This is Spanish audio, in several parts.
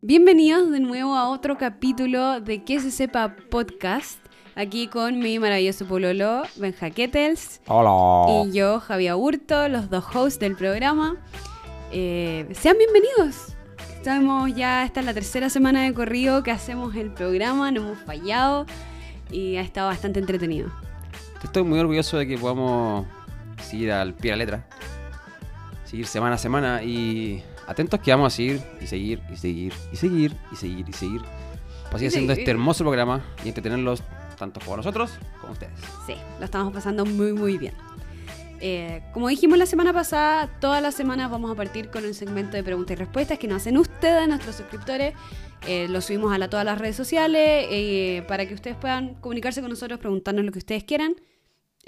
Bienvenidos de nuevo a otro capítulo de Que se sepa podcast. Aquí con mi maravilloso pololo, Benja Kettles. Hola. Y yo, Javier Hurto, los dos hosts del programa. Eh, sean bienvenidos. Estamos ya, esta es la tercera semana de corrido que hacemos el programa, no hemos fallado y ha estado bastante entretenido. Estoy muy orgulloso de que podamos seguir al pie de la letra. Seguir semana a semana y atentos que vamos a seguir y seguir y seguir y seguir y seguir y seguir. Para seguir haciendo este hermoso programa y entretenerlos tanto por nosotros como ustedes. Sí, lo estamos pasando muy, muy bien. Eh, como dijimos la semana pasada, todas las semanas vamos a partir con un segmento de preguntas y respuestas que nos hacen ustedes, nuestros suscriptores. Eh, lo subimos a la- todas las redes sociales eh, para que ustedes puedan comunicarse con nosotros, preguntarnos lo que ustedes quieran.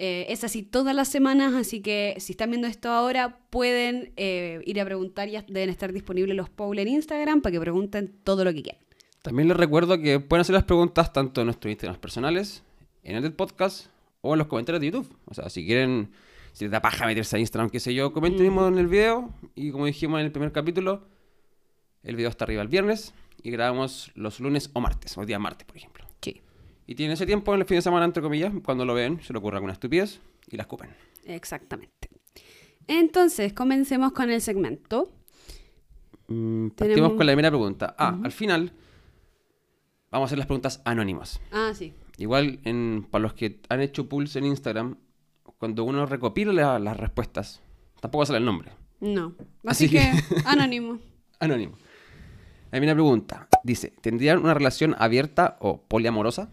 Eh, es así todas las semanas, así que si están viendo esto ahora, pueden eh, ir a preguntar, ya deben estar disponibles los polls en Instagram para que pregunten todo lo que quieran. También les recuerdo que pueden hacer las preguntas tanto en nuestros Instagrams personales, en el podcast o en los comentarios de YouTube. O sea, si quieren, si les da paja meterse a Instagram, qué sé yo, comenten mismo en el video. Y como dijimos en el primer capítulo, el video está arriba el viernes y grabamos los lunes o martes, o día martes, por ejemplo. Y tienen ese tiempo en el fin de semana, entre comillas, cuando lo ven, se le ocurre alguna estupidez y la escupen. exactamente. Entonces, comencemos con el segmento. Mm, partimos Tenemos- con la primera pregunta. Ah, al final vamos a hacer las preguntas anónimas. Ah, sí. Igual, en, para los que han hecho pulls en Instagram, cuando uno recopila la- las respuestas, tampoco sale el nombre. No. Así, Así que, que- anónimo. Anónimo. La primera pregunta. Dice, ¿tendrían una relación abierta o poliamorosa?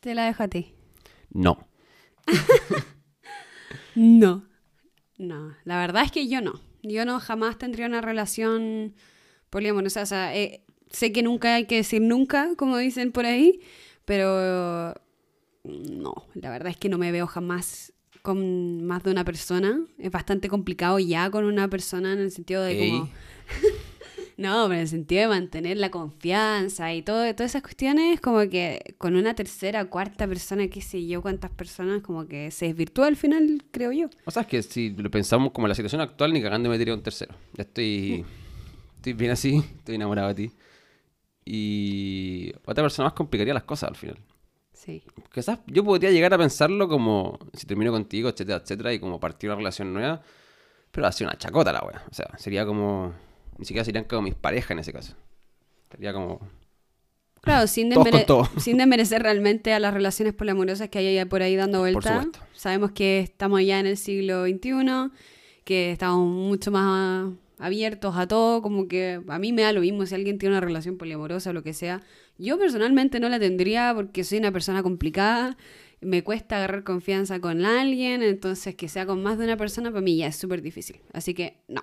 Te la dejo a ti. No. No. No. La verdad es que yo no. Yo no jamás tendría una relación poliamorosa. O sea, eh, sé que nunca hay que decir nunca, como dicen por ahí, pero no. La verdad es que no me veo jamás con más de una persona. Es bastante complicado ya con una persona en el sentido de como... No, pero en el sentido de mantener la confianza y todo, todas esas cuestiones, como que con una tercera, cuarta persona, qué sé yo, cuántas personas, como que se desvirtúa al final, creo yo. O sea, es que si lo pensamos como la situación actual, ni cagando me metería un tercero. Ya estoy, estoy bien así, estoy enamorado de ti. Y otra persona más complicaría las cosas al final. Sí. Quizás yo podría llegar a pensarlo como si termino contigo, etcétera, etcétera, y como partir una relación nueva. Pero así una chacota la wea. O sea, sería como. Ni siquiera serían como mis parejas en ese caso. Sería como. Claro, sin, desmere- sin desmerecer realmente a las relaciones poliamorosas que hay por ahí dando vuelta. Sabemos que estamos ya en el siglo XXI, que estamos mucho más abiertos a todo, como que a mí me da lo mismo si alguien tiene una relación poliamorosa o lo que sea. Yo personalmente no la tendría porque soy una persona complicada, me cuesta agarrar confianza con alguien, entonces que sea con más de una persona para mí ya es súper difícil. Así que no.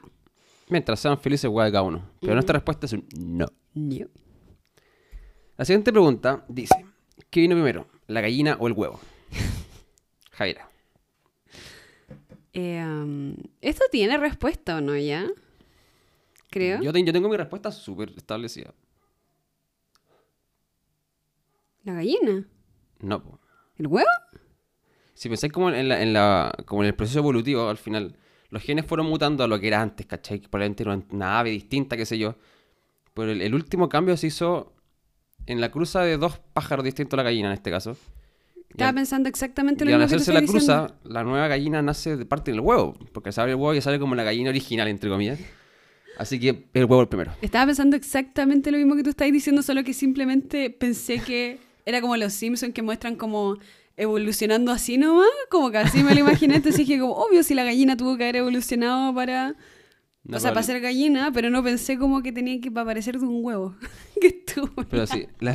Mientras sean felices, wea de cada uno. Pero nuestra respuesta es un no. No. La siguiente pregunta dice: ¿Qué vino primero, la gallina o el huevo? Jaira. Eh, um, ¿Esto tiene respuesta o no ya? Creo. Yo, te- yo tengo mi respuesta súper establecida. ¿La gallina? No, po. ¿El huevo? Si pensáis como en, la, en la- como en el proceso evolutivo, al final, los genes fueron mutando a lo que era antes, ¿cachai? Que probablemente era una ave distinta, qué sé yo. Pero el, el último cambio se hizo en la cruza de dos pájaros distintos a la gallina, en este caso. Y Estaba al, pensando exactamente lo y al mismo que te hacerse la diciendo. cruza, la nueva gallina nace de parte del huevo. Porque se abre el huevo y sale como la gallina original, entre comillas. Así que el huevo el primero. Estaba pensando exactamente lo mismo que tú estás diciendo, solo que simplemente pensé que era como los Simpsons que muestran como evolucionando así nomás, como que así me lo imaginé, entonces dije como, obvio, si la gallina tuvo que haber evolucionado para... No, o sea, para ser gallina, pero no pensé como que tenía que aparecer de un huevo. que estuvo. Pero sí, la,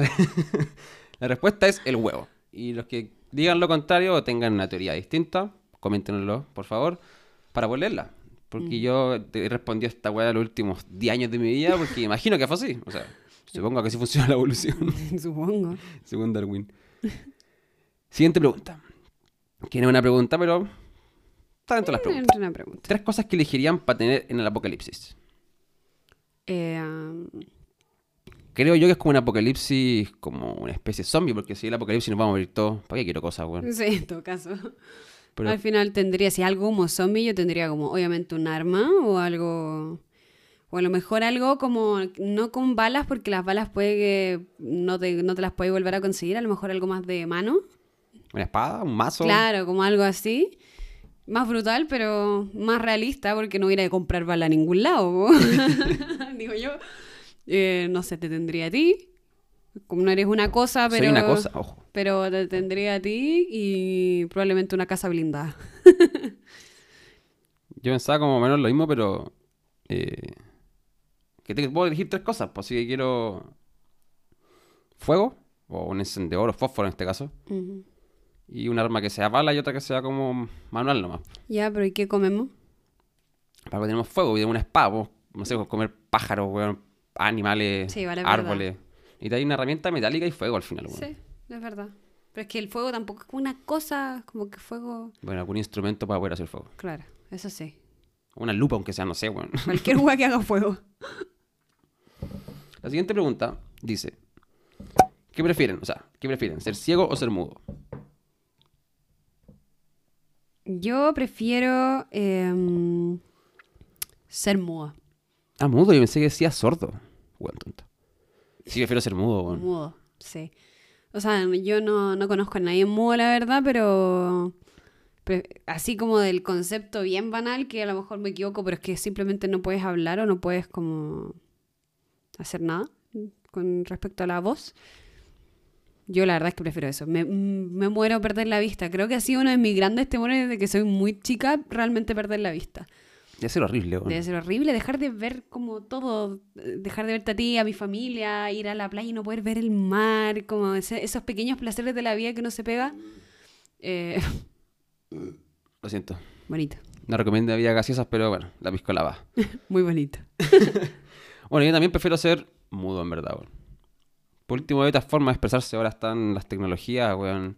la respuesta es el huevo. Y los que digan lo contrario o tengan una teoría distinta, coméntenlo, por favor, para poder leerla. Porque yo te he respondido a esta weá los últimos 10 años de mi vida, porque imagino que fue así. O sea, supongo que así funciona la evolución, Supongo. según Darwin. Siguiente pregunta. Que no es una pregunta, pero está dentro de las preguntas. Una pregunta. Tres cosas que elegirían para tener en el apocalipsis. Eh, um, Creo yo que es como un apocalipsis, como una especie de zombie, porque si el apocalipsis nos vamos a morir todos. ¿Para qué quiero cosas, weón? sí, en todo caso. Pero Al final tendría, si algo como zombie, yo tendría como obviamente un arma o algo O a lo mejor algo como, no con balas, porque las balas puede que no te, no te las puedes volver a conseguir, a lo mejor algo más de mano. ¿Una espada? ¿Un mazo? Claro, como algo así. Más brutal, pero más realista, porque no hubiera que comprar bala a ningún lado. Digo yo. Eh, no sé, te tendría a ti. Como no eres una cosa, pero. Soy una cosa, ojo. Pero te tendría a ti y probablemente una casa blindada. Yo pensaba como menos lo mismo, pero... eh, que te puedo elegir tres cosas. Pues si que quiero... Fuego, o un encendedor, o fósforo en este caso. Y un arma que sea bala y otra que sea como manual nomás. Ya, pero ¿y qué comemos? Para que tenemos fuego y tenemos una espada, pues, no sé, pues, comer pájaros, weón, animales, Sí, vale, árboles. Y te hay una herramienta metálica y fuego al final, weón. Sí, es verdad. Pero es que el fuego tampoco es como una cosa, como que fuego. Bueno, algún instrumento para poder hacer fuego. Claro, eso sí. Una lupa, aunque sea, no sé, weón. Cualquier hueá que haga fuego. La siguiente pregunta dice: ¿Qué prefieren? O sea, ¿qué prefieren? ¿Ser ciego o ser mudo? Yo prefiero em, ser muda. Ah, mudo, yo pensé que decía sordo. Weón, tonto. Sí, prefiero ser mudo, weón. Mudo, sí. O sea, yo no, no conozco a nadie mudo, la verdad, pero, pero así como del concepto bien banal, que a lo mejor me equivoco, pero es que simplemente no puedes hablar o no puedes como hacer nada con respecto a la voz. Yo la verdad es que prefiero eso. Me, me muero perder la vista. Creo que ha sido uno de mis grandes temores desde que soy muy chica, realmente perder la vista. Debe ser horrible, weón. Debe ser horrible dejar de ver como todo, eh, dejar de verte a ti, a mi familia, ir a la playa y no poder ver el mar, como ese- esos pequeños placeres de la vida que uno se pega. Eh, Lo siento. bonito, No recomiendo bebidas gaseosas, pero bueno, la piscola va. muy bonito. Bueno, yo también prefiero ser mudo, en verdad. Por último, de estas formas de expresarse ahora están las tecnologías, weón.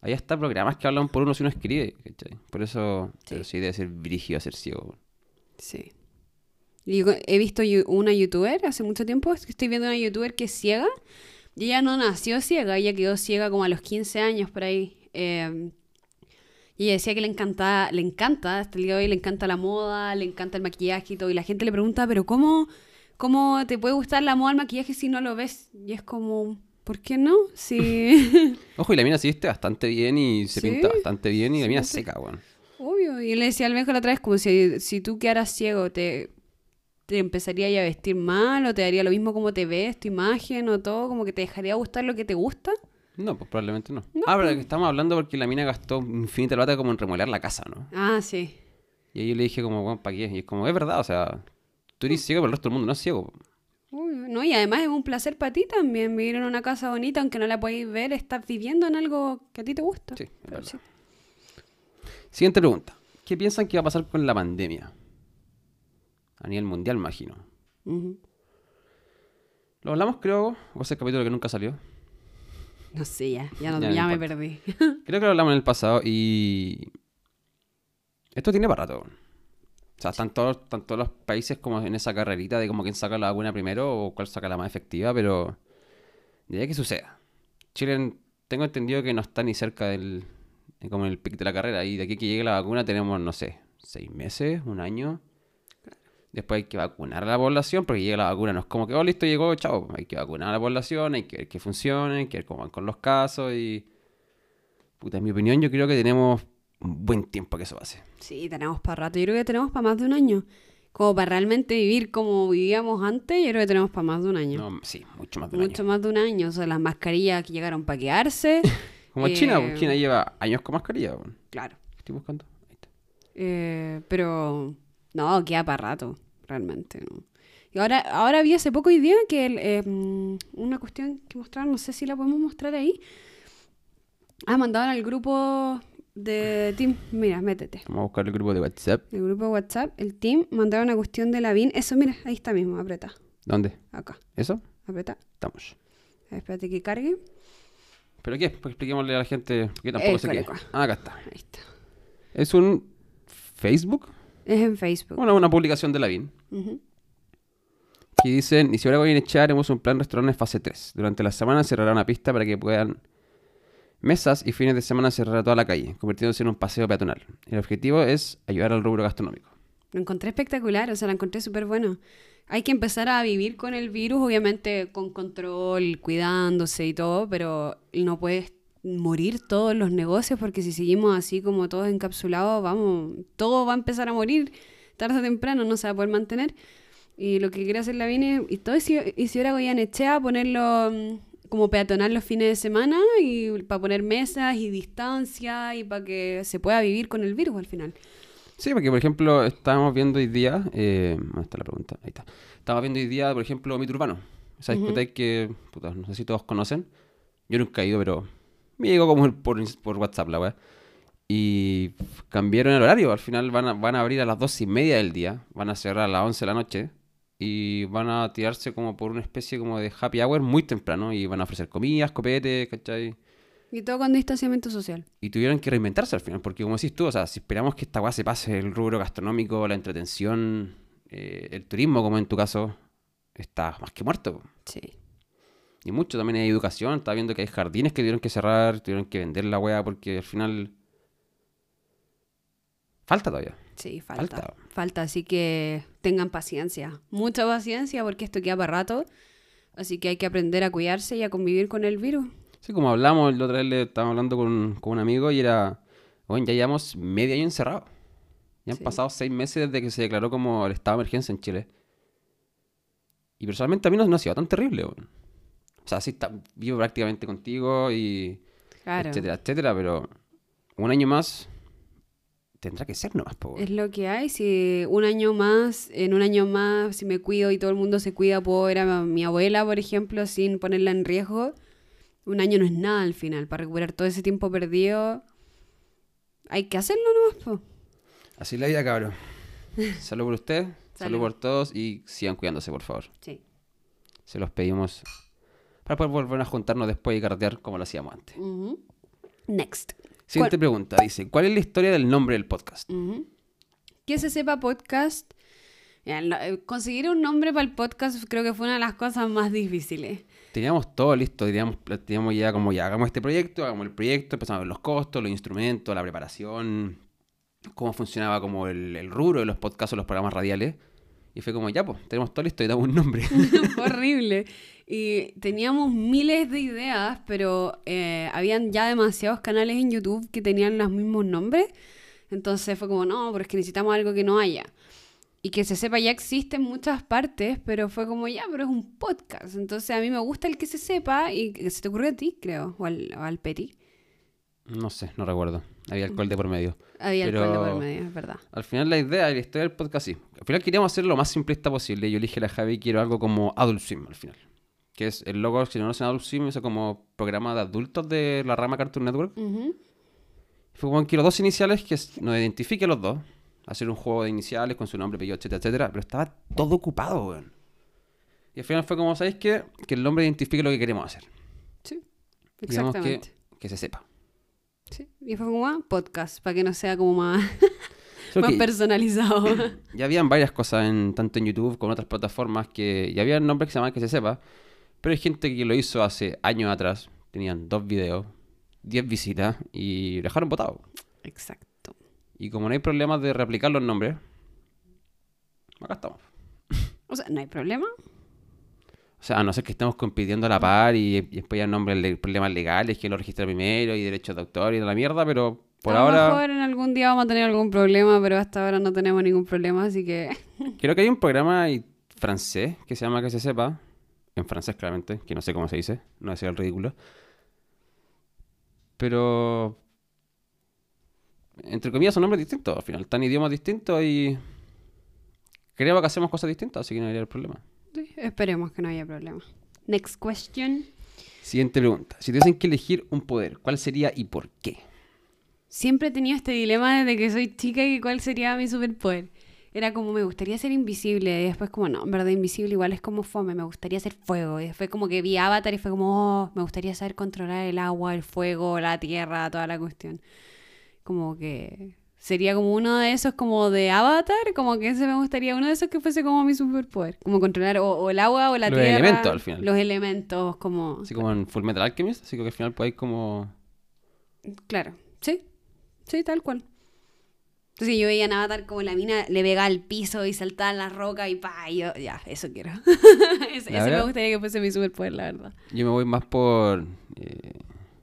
Ahí está programas que hablan por uno si uno escribe, ¿cachai? Por eso, Sí. pero sí debe ser brígido ser ciego, weón. Sí. Yo he visto una youtuber hace mucho tiempo, estoy viendo una youtuber que es ciega, y ella no nació ciega, ella quedó ciega como a los 15 años por ahí. eh, y ella decía que le encanta, le encanta, hasta el día de hoy le encanta la moda, le encanta el maquillaje y todo, y la gente le pregunta, pero ¿cómo, cómo te puede gustar la moda, el maquillaje si no lo ves? Y es como, ¿por qué no? Si... Ojo, y la mina se viste bastante bien y se Sí. pinta bastante bien y la Sí, mina sí. seca, weón. Obvio. Y le decía al viejo la otra vez, como si, si tú quedaras ciego, te, te empezaría ya a vestir mal, o te daría lo mismo como te ves, tu imagen, o todo, como que te dejaría gustar lo que te gusta. No, pues probablemente no. No, ah, pero pues. que estamos hablando porque la mina gastó infinita plata como en remodelar la casa, ¿no? Ah, sí. Y ahí yo le dije como, bueno, ¿para qué? Y es como, es verdad, o sea, tú eres ciego, pero el resto del mundo no es ciego. Obvio, ¿no? Y además es un placer para ti también vivir en una casa bonita, aunque no la podáis ver, estás viviendo en algo que a ti te gusta. Sí, sí. Siguiente pregunta. ¿Qué piensan que va a pasar con la pandemia? A nivel mundial, imagino. Lo hablamos, creo, o ese capítulo que nunca salió. No sé, ya, ya, no- Ya no ya me perdí. Creo que lo hablamos en el pasado y... Esto tiene para rato. O sea, están todos, todos los países como en esa carrerita de como quién saca la vacuna primero o cuál saca la más efectiva, pero... De ahí que suceda. Chile, tengo entendido que no está ni cerca del... como el pic de la carrera y de aquí que llegue la vacuna tenemos, no sé, seis meses, un año. Después hay que vacunar a la población porque llega la vacuna. No es como que, oh, listo, llegó, chao. Hay que vacunar a la población, hay que ver que funcione, hay que ver cómo van con los casos y... Puta, en mi opinión, yo creo que tenemos buen tiempo que eso pase. Sí, tenemos para rato. Yo creo que tenemos para más de un año. Como para realmente vivir como vivíamos antes, yo creo que tenemos para más de un año. No, sí, mucho más de un Mucho año. más de un año. O sea, las mascarillas que llegaron para quedarse. Como China, eh, pues, China lleva años con mascarilla. claro. ¿Qué estoy buscando? Ahí está. Eh, pero no, queda para rato, realmente. ¿no? Y ahora, ahora vi hace poco hoy día que el, eh, mm, una cuestión que mostraron, no sé si la podemos mostrar ahí. Ah, mandaban al grupo de Team. Mira, métete. Vamos a buscar el grupo de WhatsApp. El grupo de WhatsApp, el Team, mandaron una cuestión de la BIN. Eso, mira, ahí está mismo, aprieta. ¿Dónde? Acá, ¿Eso? aprieta. Estamos. Espérate que cargue. ¿Pero qué? Pues expliquémosle a la gente, porque tampoco sé qué. Ah, acá está. Ahí está. Es un Facebook, Es en Facebook. bueno, una publicación de la BIN, Ujú. que dicen, y si ahora voy a echar, haremos un plan restaurantes fase 3. Durante la semana cerrará una pista para que puedan mesas y fines de semana cerrar toda la calle, convirtiéndose en un paseo peatonal. El objetivo es ayudar al rubro gastronómico. Lo encontré espectacular, o sea, lo encontré súper bueno. Hay que empezar a vivir con el virus, obviamente con control, cuidándose y todo, pero no puedes morir todos los negocios porque si seguimos así como todos encapsulados, vamos, todo va a empezar a morir tarde o temprano, no se va a poder mantener. Y lo que quiere hacer la Vine, y todo Isidora Goyanechea, ponerlo como peatonal los fines de semana y para poner mesas y distancia y para que se pueda vivir con el virus al final. Sí, porque por ejemplo, estábamos viendo hoy día, eh, ¿dónde está la pregunta? Ahí está. Estábamos viendo hoy día, por ejemplo, Mito Urbano. Esa discoteca que, puta, no sé si todos conocen. Yo nunca he ido, pero me llegó como por, por WhatsApp la weá. Y cambiaron el horario. Al final van a, van a abrir a las dos y media del día. Van a cerrar a las 11 de la noche. Y van a tirarse como por una especie como de happy hour muy temprano. Y van a ofrecer comidas, copetes, ¿cachai? Y todo con distanciamiento social. Y tuvieron que reinventarse al final, porque como decís tú, o sea, si esperamos que esta weá se pase el rubro gastronómico, la entretención, eh, el turismo, como en tu caso, está más que muerto. Sí. Y mucho también hay educación, está viendo que hay jardines que tuvieron que cerrar, tuvieron que vender la weá, porque al final... Falta todavía. Sí, falta, falta. Falta, así que tengan paciencia. Mucha paciencia porque esto queda para rato. Así que hay que aprender a cuidarse y a convivir con el virus. Sí, como hablamos, la otra vez le estábamos hablando con, un amigo y era, bueno, ya llevamos medio año encerrado. Ya han pasado seis meses desde que se declaró como el estado de emergencia en Chile. Y personalmente a mí no, no ha sido tan terrible. O sea, sí, está, vivo prácticamente contigo y etcétera, etcétera, pero un año más tendrá que ser nomás. Po, es lo que hay. Si un año más, en un año más, si me cuido y todo el mundo se cuida, puedo ver a mi abuela, por ejemplo, sin ponerla en riesgo un año no es nada al final. Para recuperar todo ese tiempo perdido, hay que hacerlo nomás, po. Así la vida, cabrón. Salud por usted, salud. por todos y sigan cuidándose, por favor. Sí. Se los pedimos para poder volver a juntarnos después y carretear como lo hacíamos antes. Next. Siguiente pregunta. Dice, ¿cuál es la historia del nombre del podcast? Que se sepa podcast. Eh, conseguir un nombre para el podcast creo que fue una de las cosas más difíciles teníamos todo listo, teníamos, teníamos ya como ya hagamos este proyecto, hagamos el proyecto, empezamos a ver los costos, los instrumentos, la preparación, cómo funcionaba como el, el rubro de los podcasts o los programas radiales. Y fue como, ya, pues, tenemos todo listo y damos un nombre. horrible. Y teníamos miles de ideas, pero eh, habían ya demasiados canales en YouTube que tenían los mismos nombres. Entonces fue como, no, pero es que necesitamos algo que no haya y que se sepa ya existe en muchas partes, pero fue como ya, pero es un podcast. Entonces a mí me gusta el que se sepa y que se te ocurrió a ti, creo, o al, al Peti. No sé, no recuerdo. Había alcohol de por medio. Había alcohol de por medio, es verdad. Al final la idea la historia del podcast sí. Al final queríamos hacer lo más simplista posible. Yo le dije a la Javi quiero algo como Adult Swim al final. Que es el logo, si no Adult Swim, es como programa de adultos de la rama Cartoon Network. Fue como quiero dos iniciales que nos identifiquen los dos hacer un juego de iniciales con su nombre, apellido, etcétera, etcétera, pero estaba todo ocupado, weón. Y al final fue como, ¿sabéis qué? Que el nombre identifique lo que queremos hacer. Sí, exactamente. que, se sepa. Sí, y fue como, ah, podcast, para que no sea como más, más personalizado. ya habían varias cosas, en, tanto en YouTube como en otras plataformas, que ya había nombres que se llaman que se sepa, pero hay gente que lo hizo hace años atrás, tenían dos videos, diez visitas y dejaron votado. Exacto. Y como no hay problemas de replicar los nombres, acá estamos. O sea, ¿no hay problema? O sea, a no ser que estemos compitiendo a la par y, después hay nombres problemas legales, que lo registra primero y derechos de autor y de la mierda, pero por ahora... A lo mejor en algún día vamos a tener algún problema, pero hasta ahora no tenemos ningún problema, así que... Creo que hay un programa francés que se llama Que se sepa, en francés claramente, que no sé cómo se dice, no a el ridículo. Pero entre comillas, son nombres distintos al final. Están idiomas distintos y creo que hacemos cosas distintas, así que no habría problema. Sí, esperemos que no haya problema. Next question. Siguiente pregunta. Si tuviesen que elegir un poder, ¿cuál sería y por qué? Siempre he tenido este dilema desde que soy chica y cuál sería mi superpoder. Era como, me gustaría ser invisible. Y después como, no, en verdad invisible igual es como fome. Me gustaría ser fuego. Y después como que vi Avatar y fue como, oh, me gustaría saber controlar el agua, el fuego, la tierra, toda la cuestión como que sería como uno de esos como de Avatar, como que ese me gustaría uno de esos que fuese como mi superpoder, como controlar o, el agua o la tierra. Los elementos al final. Los elementos como... Así como en Full Metal Alchemist, así que al final podéis como... Claro, sí, sí, tal cual. Entonces yo veía a Avatar como la mina le pegaba al piso y saltaba en la roca y pa, y yo, ya, eso quiero. Ese me gustaría que fuese mi superpoder, la verdad. Yo me voy más por. eh,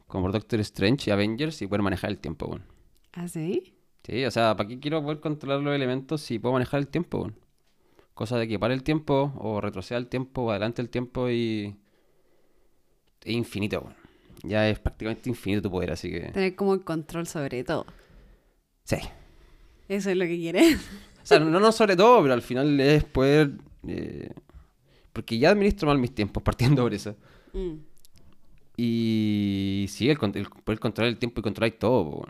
como por Doctor Strange y Avengers y poder manejar el tiempo, weón. ¿Ah, sí? Sí, o sea, ¿para qué quiero poder controlar los elementos si puedo manejar el tiempo, weón? Cosa de que pare el tiempo, o retroceda el tiempo, o adelante el tiempo y. Es infinito, weón. Ya es prácticamente infinito tu poder, así que. Tener como el control sobre todo. Sí. Eso es lo que quieres. O sea, no, no sobre todo, pero al final es poder. eh, porque ya administro mal mis tiempos, partiendo por eso. Mm, Y sí, el, poder controlar el tiempo y controlar todo, po,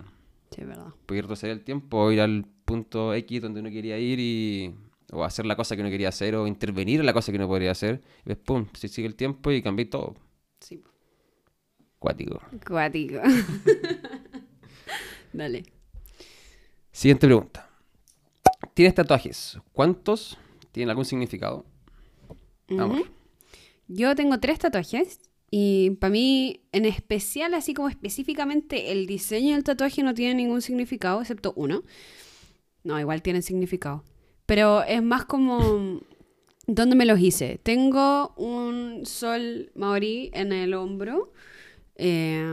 sí, verdad. Poder retroceder el tiempo, ir al punto X donde uno quería ir y. O hacer la cosa que uno quería hacer, o intervenir en la cosa que uno podría hacer. Y después, pum, se sigue el tiempo y cambié todo. Sí. Cuático. Cuático. Dale. Siguiente pregunta. ¿Tienes tatuajes? ¿Cuántos? ¿Tienen algún significado? Ujú. Yo tengo tres tatuajes y para mí, en especial, así como específicamente, el diseño del tatuaje no tiene ningún significado, excepto uno. No, igual tienen significado. Pero es más como... ¿Dónde me los hice? Tengo un sol maorí en el hombro. Eh,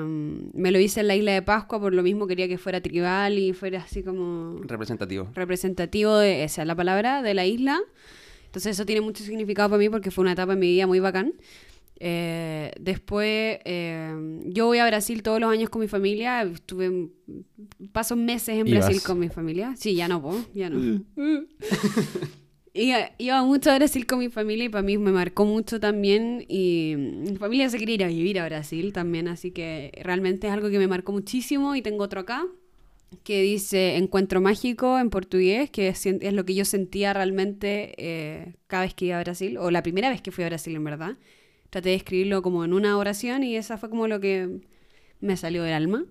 me lo hice en la isla de Pascua, por lo mismo quería que fuera tribal y fuera así como Representativo. representativo de esa es la palabra de la isla. Entonces eso tiene mucho significado para mí porque fue una etapa en mi vida muy bacán. Eh, después, eh, yo voy a Brasil todos los años con mi familia. Estuve, paso meses en. Brasil con mi familia. Sí, ya no, po, ya no. Iba, iba mucho a Brasil con mi familia y para mí me marcó mucho también. Y mi familia se quería ir a vivir a Brasil también, así que realmente es algo que me marcó muchísimo. Y tengo otro acá que dice Encuentro Mágico en portugués, que es, es lo que yo sentía realmente eh, cada vez que iba a Brasil, o la primera vez que fui a Brasil en verdad. Traté de escribirlo como en una oración y esa fue como lo que me salió del alma.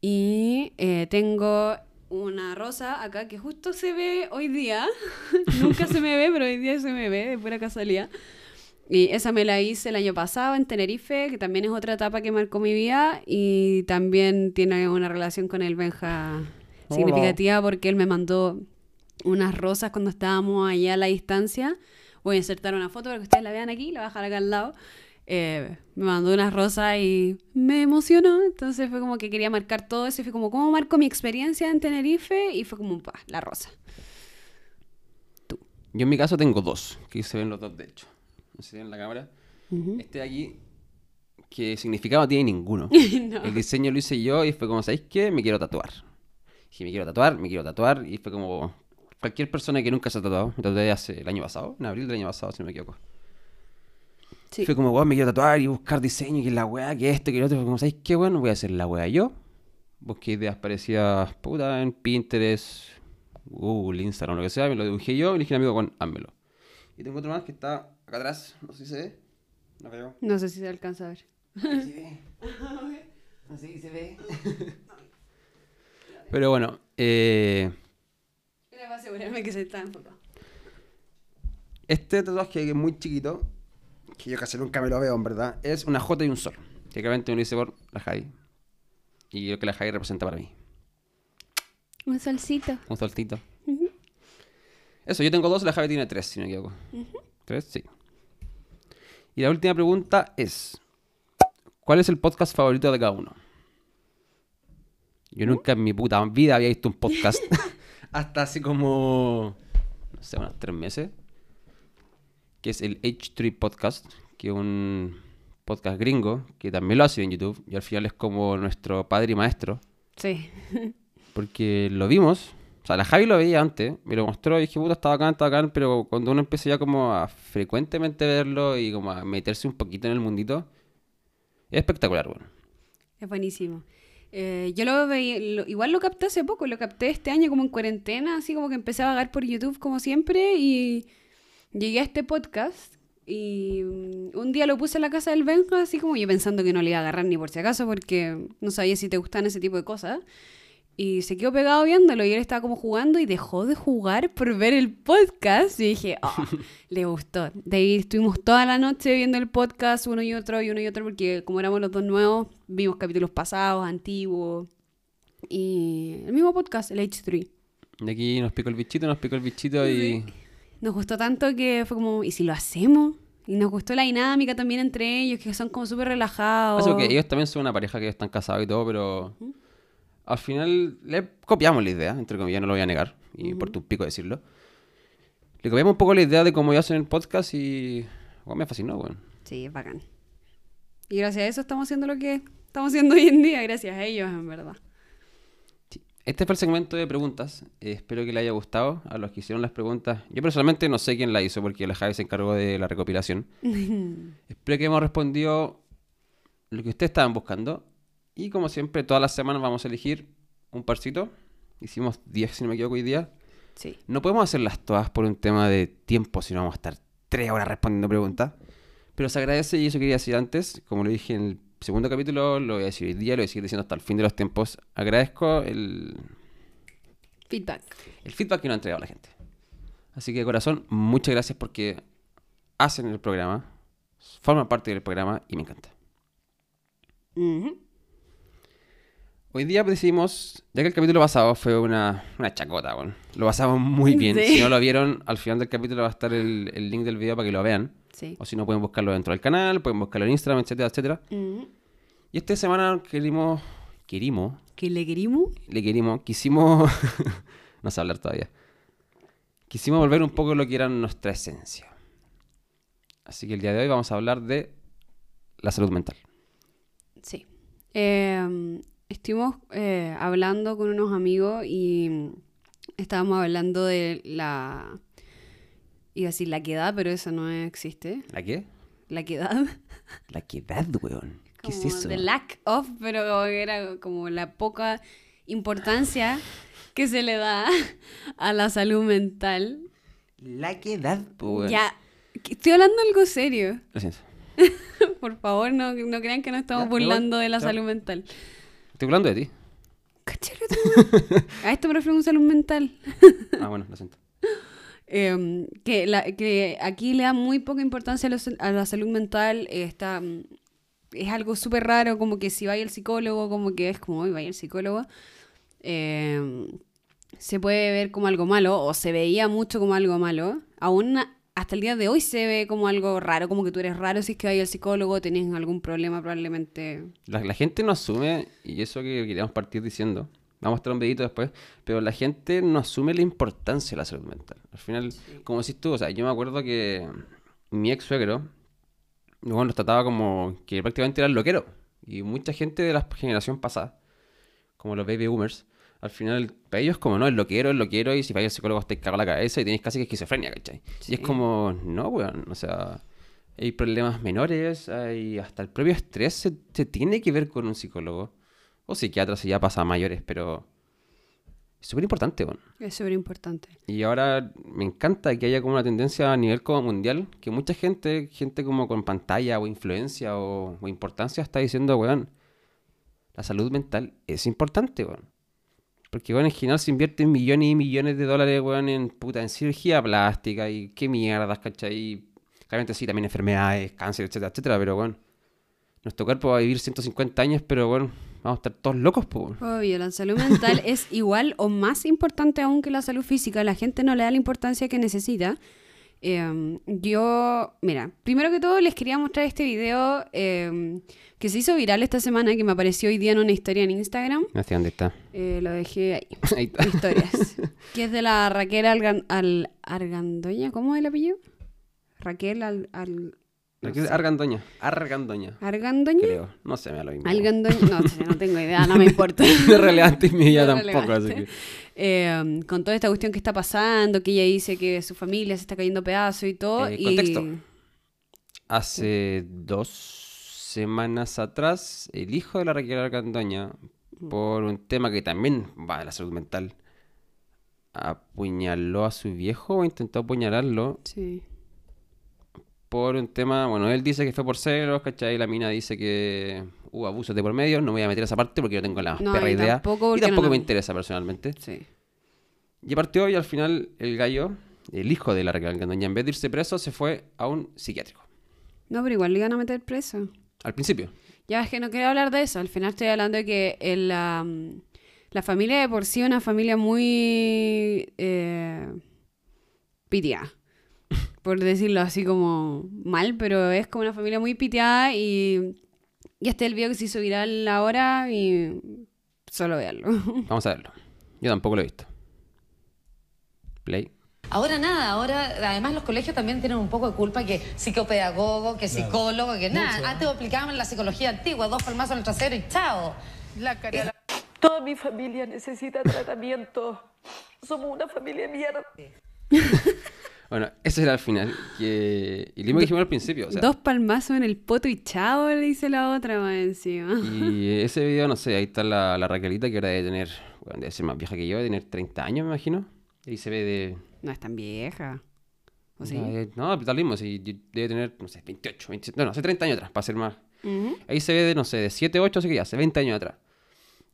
Y eh, tengo una rosa acá que justo se ve hoy día. Nunca se me ve, pero hoy día se me ve de pura casualidad. Y esa me la hice el año pasado en Tenerife, que también es otra etapa que marcó mi vida y también tiene una relación con el Benja Hola. significativa porque él me mandó unas rosas cuando estábamos allá a la distancia. Voy a insertar una foto para que ustedes la vean aquí, la voy a dejar acá al lado. Eh, me mandó unas rosas y me emocionó. Entonces fue como que quería marcar todo eso. Y fue como, ¿cómo marco mi experiencia en Tenerife? Y fue como, pa, la rosa. Yo en mi caso tengo dos, que se ven los dos de hecho. No sé si ven la cámara. Este de aquí, que significado no tiene ninguno. No. El diseño lo hice yo y fue como, ¿sabéis qué? Me quiero tatuar. Dije, me quiero tatuar, me quiero tatuar. Y fue como, cualquier persona que nunca se ha tatuado, me tatué hace el año pasado, en abril del año pasado, si no me equivoco. Sí. Fue como, weón, me quiero tatuar y buscar diseño, que la weá, que esto, que lo otro. Fue como, ¿sabéis qué? Bueno, voy a hacer la weá yo. Busqué ideas parecidas, puta, en Pinterest, Google, Instagram, lo que sea. Me lo dibujé yo y le dije a amigo, con házmelo. Y tengo otro más que está acá atrás, no sé si se ve. No sé si se alcanza a ver. Se ve. No sé si se ve. Pero bueno, eh, Era para asegurarme que se está enfocado. este tatuaje que es muy chiquito, que yo casi nunca me lo veo, en verdad, es una J y un sol. Me lo hice por la Javi. Y creo que la Javi representa para mí. Un solcito. Un soltito. Eso, yo tengo dos, la Javi tiene tres, si no me equivoco. ¿Tres? Sí. Y la última pregunta es: ¿Cuál es el podcast favorito de cada uno? Yo nunca en mi puta vida había visto un podcast hasta así como, no sé, unos tres meses. Que es el H3 Podcast, que es un podcast gringo, que también lo hace en YouTube. Y al final es como nuestro padre y maestro. Sí. Porque lo vimos. O sea, la Javi lo veía antes, me lo mostró y dije, puta, está bacán, está bacán, pero cuando uno empieza ya como a frecuentemente verlo y como a meterse un poquito en el mundito, es espectacular, bueno. Es buenísimo. Eh, yo lo veía, lo- igual lo capté hace poco, lo capté este año como en cuarentena, así como que empecé a vagar por YouTube como siempre y llegué a este podcast y mm, un día lo puse en la casa del Benja, así como yo pensando que no le iba a agarrar ni por si acaso porque no sabía si te gustan ese tipo de cosas. Y se quedó pegado viéndolo y él estaba como jugando y dejó de jugar por ver el podcast. Y dije, "Ah, le gustó. De ahí estuvimos toda la noche viendo el podcast, uno y otro, y uno y otro, porque como éramos los dos nuevos, vimos capítulos pasados, antiguos. Y el mismo podcast, el H3. Y aquí nos picó el bichito, nos picó el bichito y... Nos gustó tanto que fue como, ¿y si lo hacemos? Y nos gustó la dinámica también entre ellos, que son como súper relajados. Eso que ellos también son una pareja que están casados y todo, pero al final le copiamos la idea, entre comillas, no lo voy a negar, y por tu pico decirlo. Le copiamos un poco la idea de cómo ellos hacen el podcast y bueno, me fascinó, bueno. Sí, es bacán. Y gracias a eso estamos haciendo lo que estamos haciendo hoy en día, gracias a ellos, en verdad. Este fue el segmento de preguntas. Eh, espero que le haya gustado a los que hicieron las preguntas. Yo personalmente no sé quién la hizo porque la Javi se encargó de la recopilación. espero que hemos respondido lo que ustedes estaban buscando. Y como siempre, todas las semanas vamos a elegir un parcito. Hicimos 10, si no me equivoco, hoy día. Sí. No podemos hacerlas todas por un tema de tiempo, si no vamos a estar tres horas respondiendo preguntas. Pero se agradece y eso quería decir antes, como lo dije en el segundo capítulo, lo voy a decir hoy día, lo voy a seguir diciendo hasta el fin de los tiempos. Agradezco el Feedback. el feedback que nos ha entregado la gente. Así que, de corazón, muchas gracias porque hacen el programa, forman parte del programa y me encanta. Hoy día decidimos, ya que el capítulo pasado fue una, una chacota, bueno, lo pasamos muy bien. Sí. Si no lo vieron, al final del capítulo va a estar el, el link del video para que lo vean. Sí. O si no, pueden buscarlo dentro del canal, pueden buscarlo en Instagram, etcétera, etcétera. Ujú. Y esta semana querimos, querimos, ¿Que le querimos? le querimos, quisimos, no sé hablar todavía, quisimos volver un poco lo que era nuestra esencia. Así que el día de hoy vamos a hablar de la salud mental. Sí. Eh, estuvimos eh, hablando con unos amigos y estábamos hablando de la... Iba a decir la quedad, pero eso no existe. ¿La qué? La quedad. La quedad, weón. ¿Qué es eso? The lack of, pero era como la poca importancia que se le da a la salud mental. La quedad, weón. Ya, estoy hablando algo serio. Lo siento. Por favor, no, no crean que nos estamos Ya, burlando de la Chao. salud mental. Estoy hablando de ti. Tú. A esto me refiero a un salud mental. Ah, bueno, lo siento. Eh, que, la- que aquí le da muy poca importancia a, los- a la salud mental. eh, está, mm, es algo súper raro, como que si vaya el psicólogo, como que es como, hoy vaya el psicólogo. eh, se puede ver como algo malo, o se veía mucho como algo malo. Aún hasta el día de hoy se ve como algo raro, como que tú eres raro si es que vaya al psicólogo, tenés algún problema probablemente. La, la gente no asume, y eso que queríamos partir diciendo, a estar un videito después, pero la gente no asume la importancia de la salud mental. Al final, como decís tú, o sea, yo me acuerdo que mi ex suegro, bueno, nos trataba como que prácticamente era el loquero. Y mucha gente de la generación pasada, como los baby boomers, al final, para ellos como, no, el loquero, el loquero, y si vais al psicólogo estáis cagado la cabeza y tenéis casi que esquizofrenia, ¿cachai? Y es como, no, weón, o sea, hay problemas menores, hay hasta el propio estrés se, se tiene que ver con un psicólogo o psiquiatra si ya pasa a mayores, pero es súper importante, weón. Es súper importante. Y ahora me encanta que haya como una tendencia a nivel como mundial, que mucha gente, gente como con pantalla o influencia o, o importancia está diciendo, weón, la salud mental es importante, weón. Porque, weón, en general se invierten millones y millones de dólares, weón, en puta, en cirugía plástica y qué mierdas, ¿cachai? Y claramente sí, también enfermedades, cáncer, etcétera, etcétera, pero, weón, nuestro cuerpo va a vivir 150 años, pero, weón, vamos a estar todos locos, weón. Obvio, la salud mental es igual o más importante aún que la salud física. La gente no le da la importancia que necesita. Eh, yo, mira, primero que todo les quería mostrar este video eh, que se hizo viral esta semana, que me apareció hoy día en una historia en Instagram. Hacia dónde está. Eh, lo dejé ahí, Ahí está. historias. que es de la Raquel Algan- Al- Argandoña, ¿cómo es el apellido? Raquel Al... Al- no sé. Argandoña. Argandoña. ¿Argandoña? Creo. No sé, me da lo mismo. Algandoña, no sé, no tengo idea, no me importa. No es relevante en mi vida No es tampoco, así que. Eh, con toda esta cuestión que está pasando, que ella dice que su familia se está cayendo a pedazos y todo. Eh, y... contexto. Hace dos semanas atrás, el hijo de la Raquel Argandoña, por un tema que también va de la salud mental, apuñaló a su viejo o intentó apuñalarlo Sí. Por un tema, bueno, él dice que fue por celos, ¿cachai? La mina dice que hubo abusos de por medio, no me voy a meter esa parte porque no tengo la No, perra idea. tampoco y no tampoco la- me interesa personalmente. Sí. Y partió y al final el gallo, el hijo de la Raquel Argandoña, en vez de irse preso, se fue a un psiquiátrico. No, pero igual le iban a meter preso. Al principio. Ya es que no quiero hablar de eso. Al final estoy hablando de que el, am, La familia de por sí es una familia muy eh, pitiada. Por decirlo así como mal, pero es como una familia muy pitiada y, y este es el video que se hizo viral ahora y solo véanlo. Vamos a verlo. Yo tampoco lo he visto. Play. Ahora nada, ahora además los colegios también tienen un poco de culpa que psicopedagogo, que psicólogo, que nada. Antes aplicaban la psicología antigua, dos palmazos en el trasero y chao. La cara. Toda mi familia necesita tratamiento. Somos una familia de mierda. Bueno, ese era el final. Que... Y lo mismo que dijimos al principio. o sea, Dos palmazos en el poto y chao, le dice la otra más encima. Y ese video, no sé, ahí está la, la Raquelita que ahora debe tener, bueno, debe ser más vieja que yo, debe tener 30 años, me imagino. Ahí se ve de... No es tan vieja. ¿O sí? No, eh, pues da lo mismo, sí, debe tener, no sé, 28, 27, no, no, hace 30 años atrás, para ser más... Ahí se ve de, no sé, de 7, 8, así que ya, hace 20 años atrás.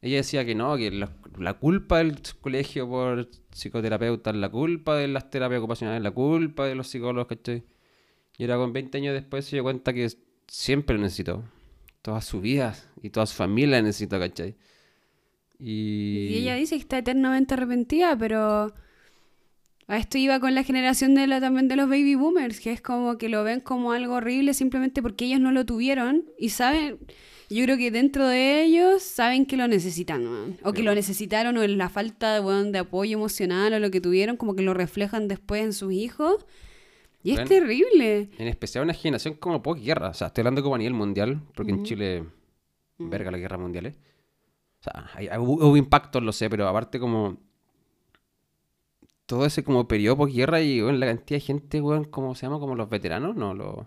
Ella decía que no, que la, culpa del colegio por psicoterapeutas, la culpa de las terapias ocupacionales, la culpa de los psicólogos, ¿cachai? Y era con 20 años después se dio cuenta que siempre lo necesitó. Toda su vida y toda su familia necesitó, ¿cachai? Y... Y ella dice que está eternamente arrepentida, pero a esto iba con la generación de la, también de los baby boomers, que es como que lo ven como algo horrible simplemente porque ellos no lo tuvieron y saben, yo creo que dentro de ellos saben que lo necesitan, weón. o que lo necesitaron o en la falta de, weón, de apoyo emocional o lo que tuvieron, como que lo reflejan después en sus hijos. Y es Bueno. terrible. En especial una generación como posguerra. O sea, estoy hablando como a nivel mundial, porque en Chile, verga las guerras mundiales. O sea, hay- hay- hubo, hubo impactos, lo sé, pero aparte como... Todo ese como periodo posguerra y weón, la cantidad de gente, weón, ¿cómo se llama? Como los veteranos, no, los...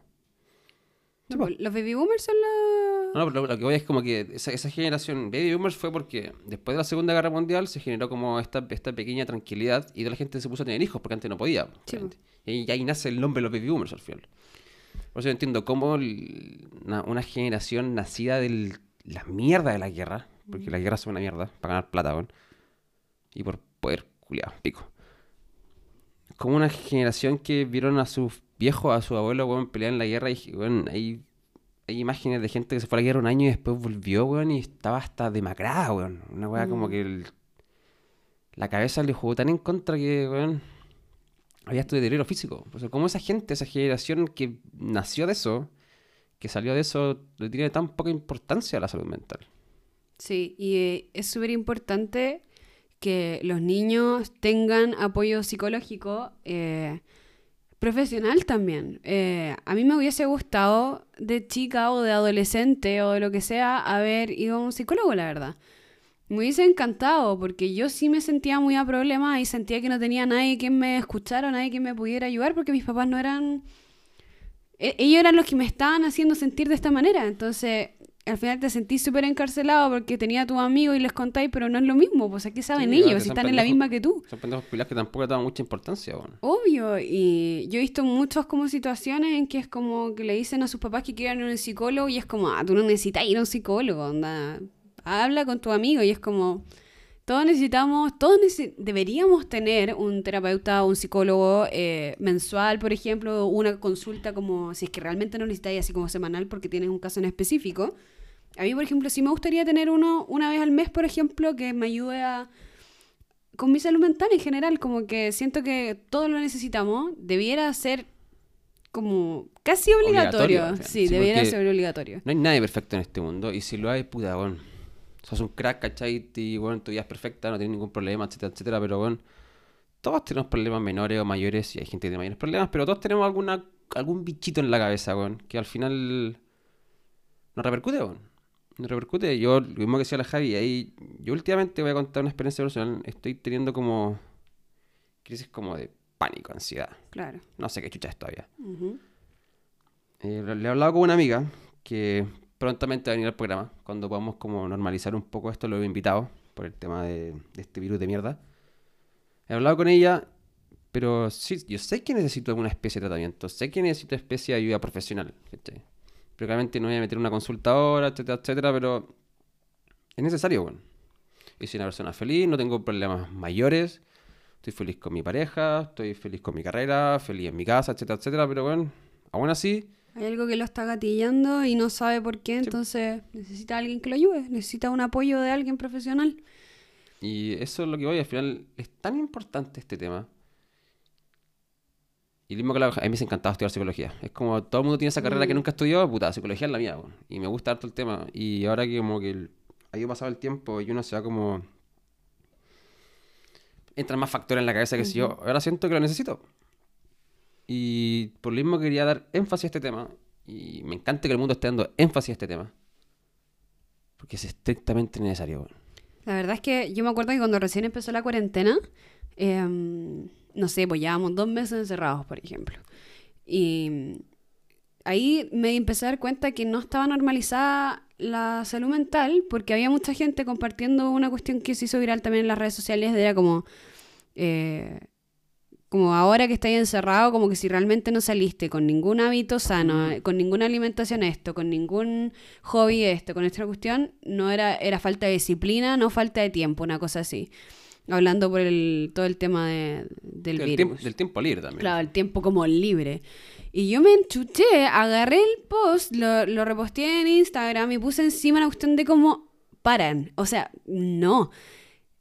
Sí, po. Los baby boomers son los... No, pero lo, lo que voy es como que esa, esa generación Baby Boomers fue porque después de la Segunda Guerra Mundial se generó como esta, esta pequeña tranquilidad y toda la gente se puso a tener hijos porque antes no podía. Sí, y ahí nace el nombre de los Baby Boomers al final. Por eso yo entiendo cómo el- una, una generación nacida de la mierda de la guerra, porque la guerra es una mierda, para ganar plata, y por poder, culiado, pico. Como una generación que vieron a sus viejos, a su abuelo, weón, pelear en la guerra y, weón, hay, hay imágenes de gente que se fue a la guerra un año y después volvió, weón, y estaba hasta demacrada, weón. Una weá como que el- la cabeza le jugó tan en contra que, weón, había este deterioro físico. O sea, como esa gente, esa generación que nació de eso, que salió de eso, le tiene tan poca importancia a la salud mental. Sí, y eh, es súper importante que los niños tengan apoyo psicológico eh, profesional también. Eh, a mí me hubiese gustado de chica o de adolescente o de lo que sea haber ido a un psicólogo, la verdad. Me hubiese encantado porque yo sí me sentía muy a problemas y sentía que no tenía nadie que me escuchara, nadie que me pudiera ayudar porque mis papás no eran... e- Ellos eran los que me estaban haciendo sentir de esta manera. Entonces, al final te sentís súper encarcelado porque tenía a tu amigo y les contáis, pero no es lo mismo. Pues aquí saben Sí, ellos, si están en la misma que tú. Son pendejos pilas que tampoco le daban mucha importancia. Obvio, y yo he visto muchas como situaciones en que es como que le dicen a sus papás que quieran ir a un psicólogo y es como, ah, tú no necesitas ir a un psicólogo, onda, habla con tu amigo y es como, todos necesitamos, todos necesi- deberíamos tener un terapeuta o un psicólogo eh, mensual, por ejemplo, una consulta como, si es que realmente no necesitáis así como semanal porque tienes un caso en específico. A mí, por ejemplo, sí me gustaría tener uno una vez al mes, por ejemplo, que me ayude a, con mi salud mental en general, como que siento que todos lo necesitamos, debiera ser como casi obligatorio. Sí, Sí, debiera ser obligatorio. No hay nadie perfecto en este mundo. Y si lo hay, puta, weón. Sos un crack, ¿cachai? Y, bueno, tu vida es perfecta, no tienes ningún problema, etcétera, etcétera. Pero, bueno, todos tenemos problemas menores o mayores. Y hay gente que tiene mayores problemas. Pero todos tenemos alguna, algún bichito en la cabeza, weón. Que al final nos repercute, weón. Nos repercute. Yo, lo mismo que decía la Javi, ahí, yo últimamente voy a contar una experiencia personal. Estoy teniendo como crisis como de pánico, ansiedad. Claro. No sé qué chucha es todavía. Eh, le he hablado con una amiga que prontamente va a venir al programa. Cuando podamos como normalizar un poco esto, lo he invitado por el tema de, de este virus de mierda. He hablado con ella, pero sí, yo sé que necesito alguna especie de tratamiento. Sé que necesito especie de ayuda profesional. Pero claramente no voy a meter una consulta ahora, etcétera, etcétera, pero es necesario, bueno. Y soy una persona feliz, no tengo problemas mayores. Estoy feliz con mi pareja, estoy feliz con mi carrera, feliz en mi casa, etcétera, etcétera, pero bueno, aún así... Hay algo que lo está gatillando y no sabe por qué, entonces necesita alguien que lo ayude, necesita un apoyo de alguien profesional. Y eso es lo que voy, al final es tan importante este tema. Y lo mismo que la- a mí me ha encantado estudiar psicología. Es como todo el mundo tiene esa carrera que nunca estudió, puta, psicología es la mía. Y me gusta harto el tema. Y ahora que como que el- ha ido pasado el tiempo y uno se va como... Entran más factores en la cabeza que si yo, ahora siento que lo necesito. Y por lo mismo quería dar énfasis a este tema. Y me encanta que el mundo esté dando énfasis a este tema. Porque es estrictamente necesario. La verdad es que yo me acuerdo que cuando recién empezó la cuarentena, em, no sé, pues llevábamos dos meses encerrados, por ejemplo. Y ahí me empecé a dar cuenta que no estaba normalizada la salud mental porque había mucha gente compartiendo una cuestión que se hizo viral también en las redes sociales, era como... eh, como ahora que estáis encerrado, como que si realmente no saliste con ningún hábito sano, con ninguna alimentación esto, con ningún hobby esto, con esta cuestión, no era, era falta de disciplina, no falta de tiempo, una cosa así. Hablando por el, todo el tema de- del virus. tiempo, del tiempo libre también. Claro, el tiempo como libre. Y yo me enchuché, agarré el post, lo, lo reposteé en Instagram y puse encima la cuestión de cómo paran. O sea, no.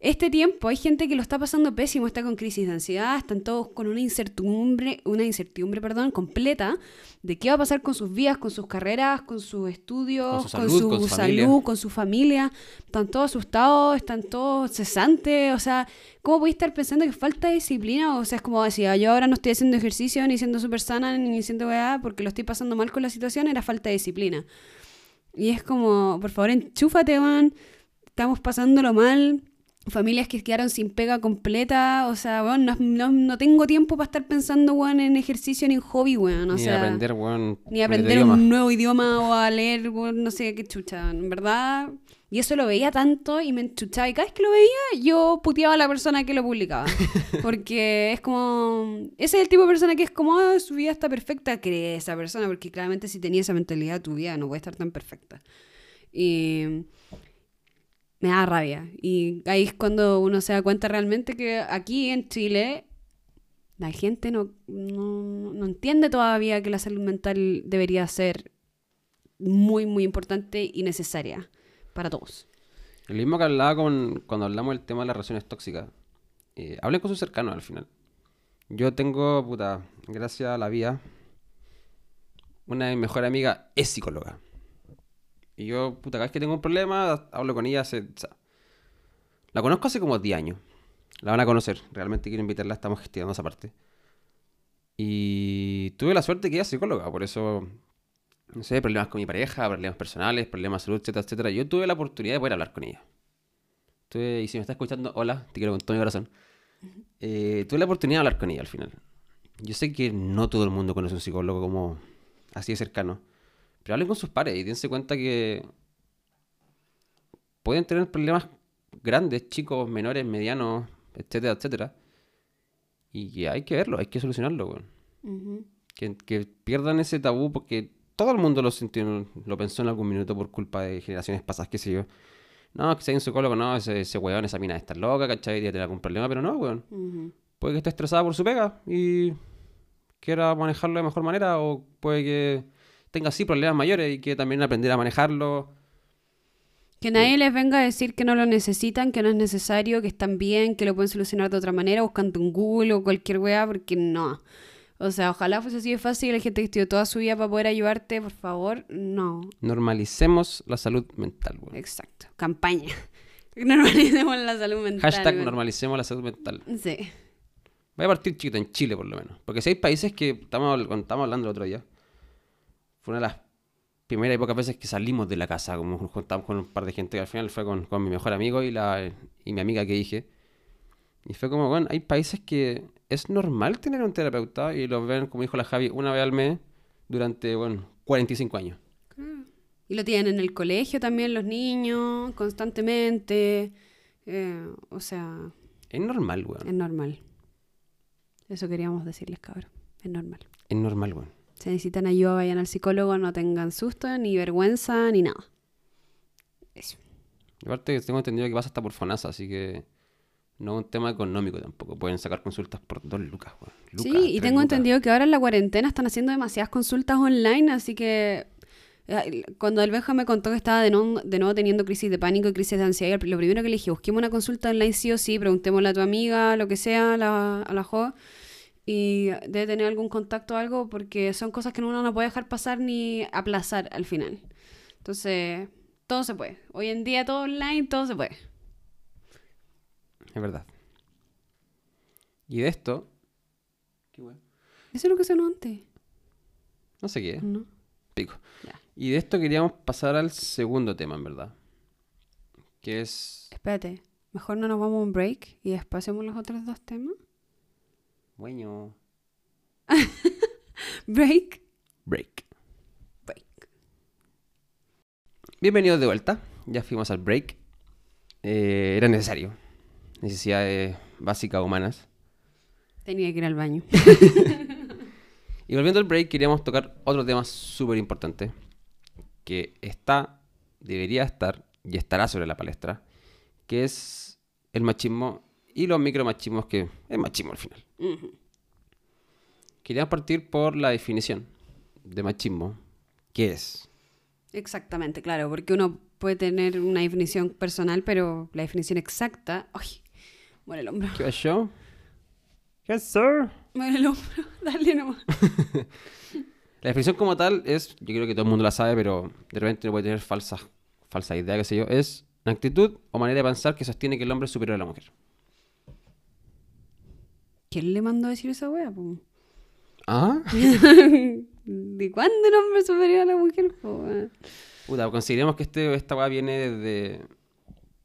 Este tiempo hay gente que lo está pasando pésimo, está con crisis de ansiedad, están todos con una incertidumbre, una incertidumbre, perdón, completa de qué va a pasar con sus vidas, con sus carreras, con sus estudios, Con su con salud, su, con su salud, familia. con su familia. Están todos asustados, están todos cesantes. O sea, ¿cómo podéis estar pensando que falta disciplina? O sea, es como decía, yo ahora no estoy haciendo ejercicio, ni siendo súper sana, ni siendo weá, porque lo estoy pasando mal con la situación, era falta de disciplina. Y es como, por favor, enchúfate, man. Estamos pasándolo mal. Familias que quedaron sin pega completa. O sea, weón, no, no, no tengo tiempo para estar pensando, weón, en ejercicio ni en hobby, weón. O ni sea, aprender, weón. ni un aprender idioma. un nuevo idioma o a leer, weón, no sé qué chucha. En verdad. Y eso lo veía tanto y me enchuchaba. Y cada vez que lo veía, yo puteaba a la persona que lo publicaba. Porque es como. Ese es el tipo de persona que es como, ah, su vida está perfecta. Cree esa persona, porque claramente si tenía esa mentalidad, tu vida no puede estar tan perfecta. Y. Me da rabia. Y ahí es cuando uno se da cuenta realmente que aquí en Chile la gente no, no, no entiende todavía que la salud mental debería ser muy, muy importante y necesaria para todos. Lo mismo que hablaba con, cuando hablamos del tema de las relaciones tóxicas. Eh, hablen con sus cercanos al final. Yo tengo, puta, gracias a la vida, una de mis mejores amigas es psicóloga. Y yo, puta, cada vez que tengo un problema, hablo con ella hace... la conozco hace como 10 años. La van a conocer. Realmente quiero invitarla, estamos gestionando esa parte. Y tuve la suerte que ella es psicóloga, por eso, no sé, problemas con mi pareja, problemas personales, problemas de salud, etcétera, etcétera. Yo tuve la oportunidad de poder hablar con ella. Tuve- y si me está escuchando, hola, te quiero con todo mi corazón. Eh, tuve la oportunidad de hablar con ella al final. Yo sé que no todo el mundo conoce un psicólogo como así de cercano. Pero hablen con sus pares y dense cuenta que pueden tener problemas grandes, chicos, menores, medianos, etcétera, etcétera. Y que hay que verlo, hay que solucionarlo, weón. Que, que pierdan ese tabú porque todo el mundo lo sintió, lo pensó en algún minuto por culpa de generaciones pasadas, qué sé yo. No, que sea un psicólogo, no, ese, ese weón, esa mina está loca, ¿cachai? Tener algún problema, pero no, weón. Puede que esté estresada por su pega y quiera manejarlo de mejor manera, o puede que tenga así problemas mayores y que también aprender a manejarlo. Que nadie les venga a decir que no lo necesitan, que no es necesario, que están bien, que lo pueden solucionar de otra manera, buscando en Google o cualquier wea, porque no. O sea, ojalá fuese así de fácil, la gente que estudió toda su vida para poder ayudarte, por favor, no. Normalicemos la salud mental, weón. Exacto. Campaña. Normalicemos la salud mental. Hashtag weón. normalicemos la salud mental. Sí. Voy a partir chiquito en Chile, por lo menos. Porque si hay países que, estamos, cuando estábamos hablando el otro día, fue una de las primeras y pocas veces que salimos de la casa, como nos juntamos con un par de gente, que al final fue con, con mi mejor amigo y, la, y mi amiga que dije. Y fue como, bueno, hay países que es normal tener un terapeuta y los ven, como dijo la Javi, una vez al mes durante, bueno, 45 años. Y lo tienen en el colegio también los niños, constantemente. Eh, o sea, Es normal, weón. es normal. Eso queríamos decirles, cabrón. Es normal. Es normal, weón. Si necesitan ayuda, vayan al psicólogo, no tengan susto, ni vergüenza, ni nada. Eso. Aparte, tengo entendido que pasa hasta por FONASA, así que no es un tema económico tampoco. Pueden sacar consultas por dos lucas, weón. Lucas, sí, y tengo lucas. entendido que ahora en la cuarentena están haciendo demasiadas consultas online, así que Eh, Cuando el Benja me contó que estaba de, no- de nuevo teniendo crisis de pánico y crisis de ansiedad, lo primero que le dije, busquemos una consulta online sí o sí, preguntémosle a tu amiga, lo que sea, a la, a la Jo, y debe tener algún contacto o algo, porque son cosas que uno no puede dejar pasar ni aplazar al final. Entonces, todo se puede. Hoy en día todo online, todo se puede. Es verdad. Y de esto. Qué bueno. Eso es lo que sonó antes, No sé qué. ¿no? Pico. Ya. Y de esto queríamos pasar al segundo tema, en verdad. Que es. Espérate, mejor no nos vamos a un break y después hacemos los otros dos temas. Bueno. Break. Break. Break. Bienvenidos de vuelta. Ya fuimos al break. Eh, era necesario. Necesidades básicas humanas. Tenía que ir al baño. Y volviendo al break, queríamos tocar otro tema súper importante. Que está, debería estar y estará sobre la palestra. Que es el machismo y los micromachismos que es machismo al final. Queríamos partir por la definición de machismo. ¿Qué es? Exactamente, claro, porque uno puede tener una definición personal, pero la definición exacta. ¡Ay! Muere el hombro. ¿Qué es yo? Yes, sir. Muere el hombro. Dale nomás. La definición como tal es, yo creo que todo el mundo la sabe, pero de repente no puede tener falsas falsa idea, qué sé yo, es una actitud o manera de pensar que sostiene que el hombre es superior a la mujer. ¿Quién le mandó a decir esa wea? po? ¿Ah? ¿De cuándo el hombre superior a la mujer? po, wea? Puta, consideremos que este, esta weá viene desde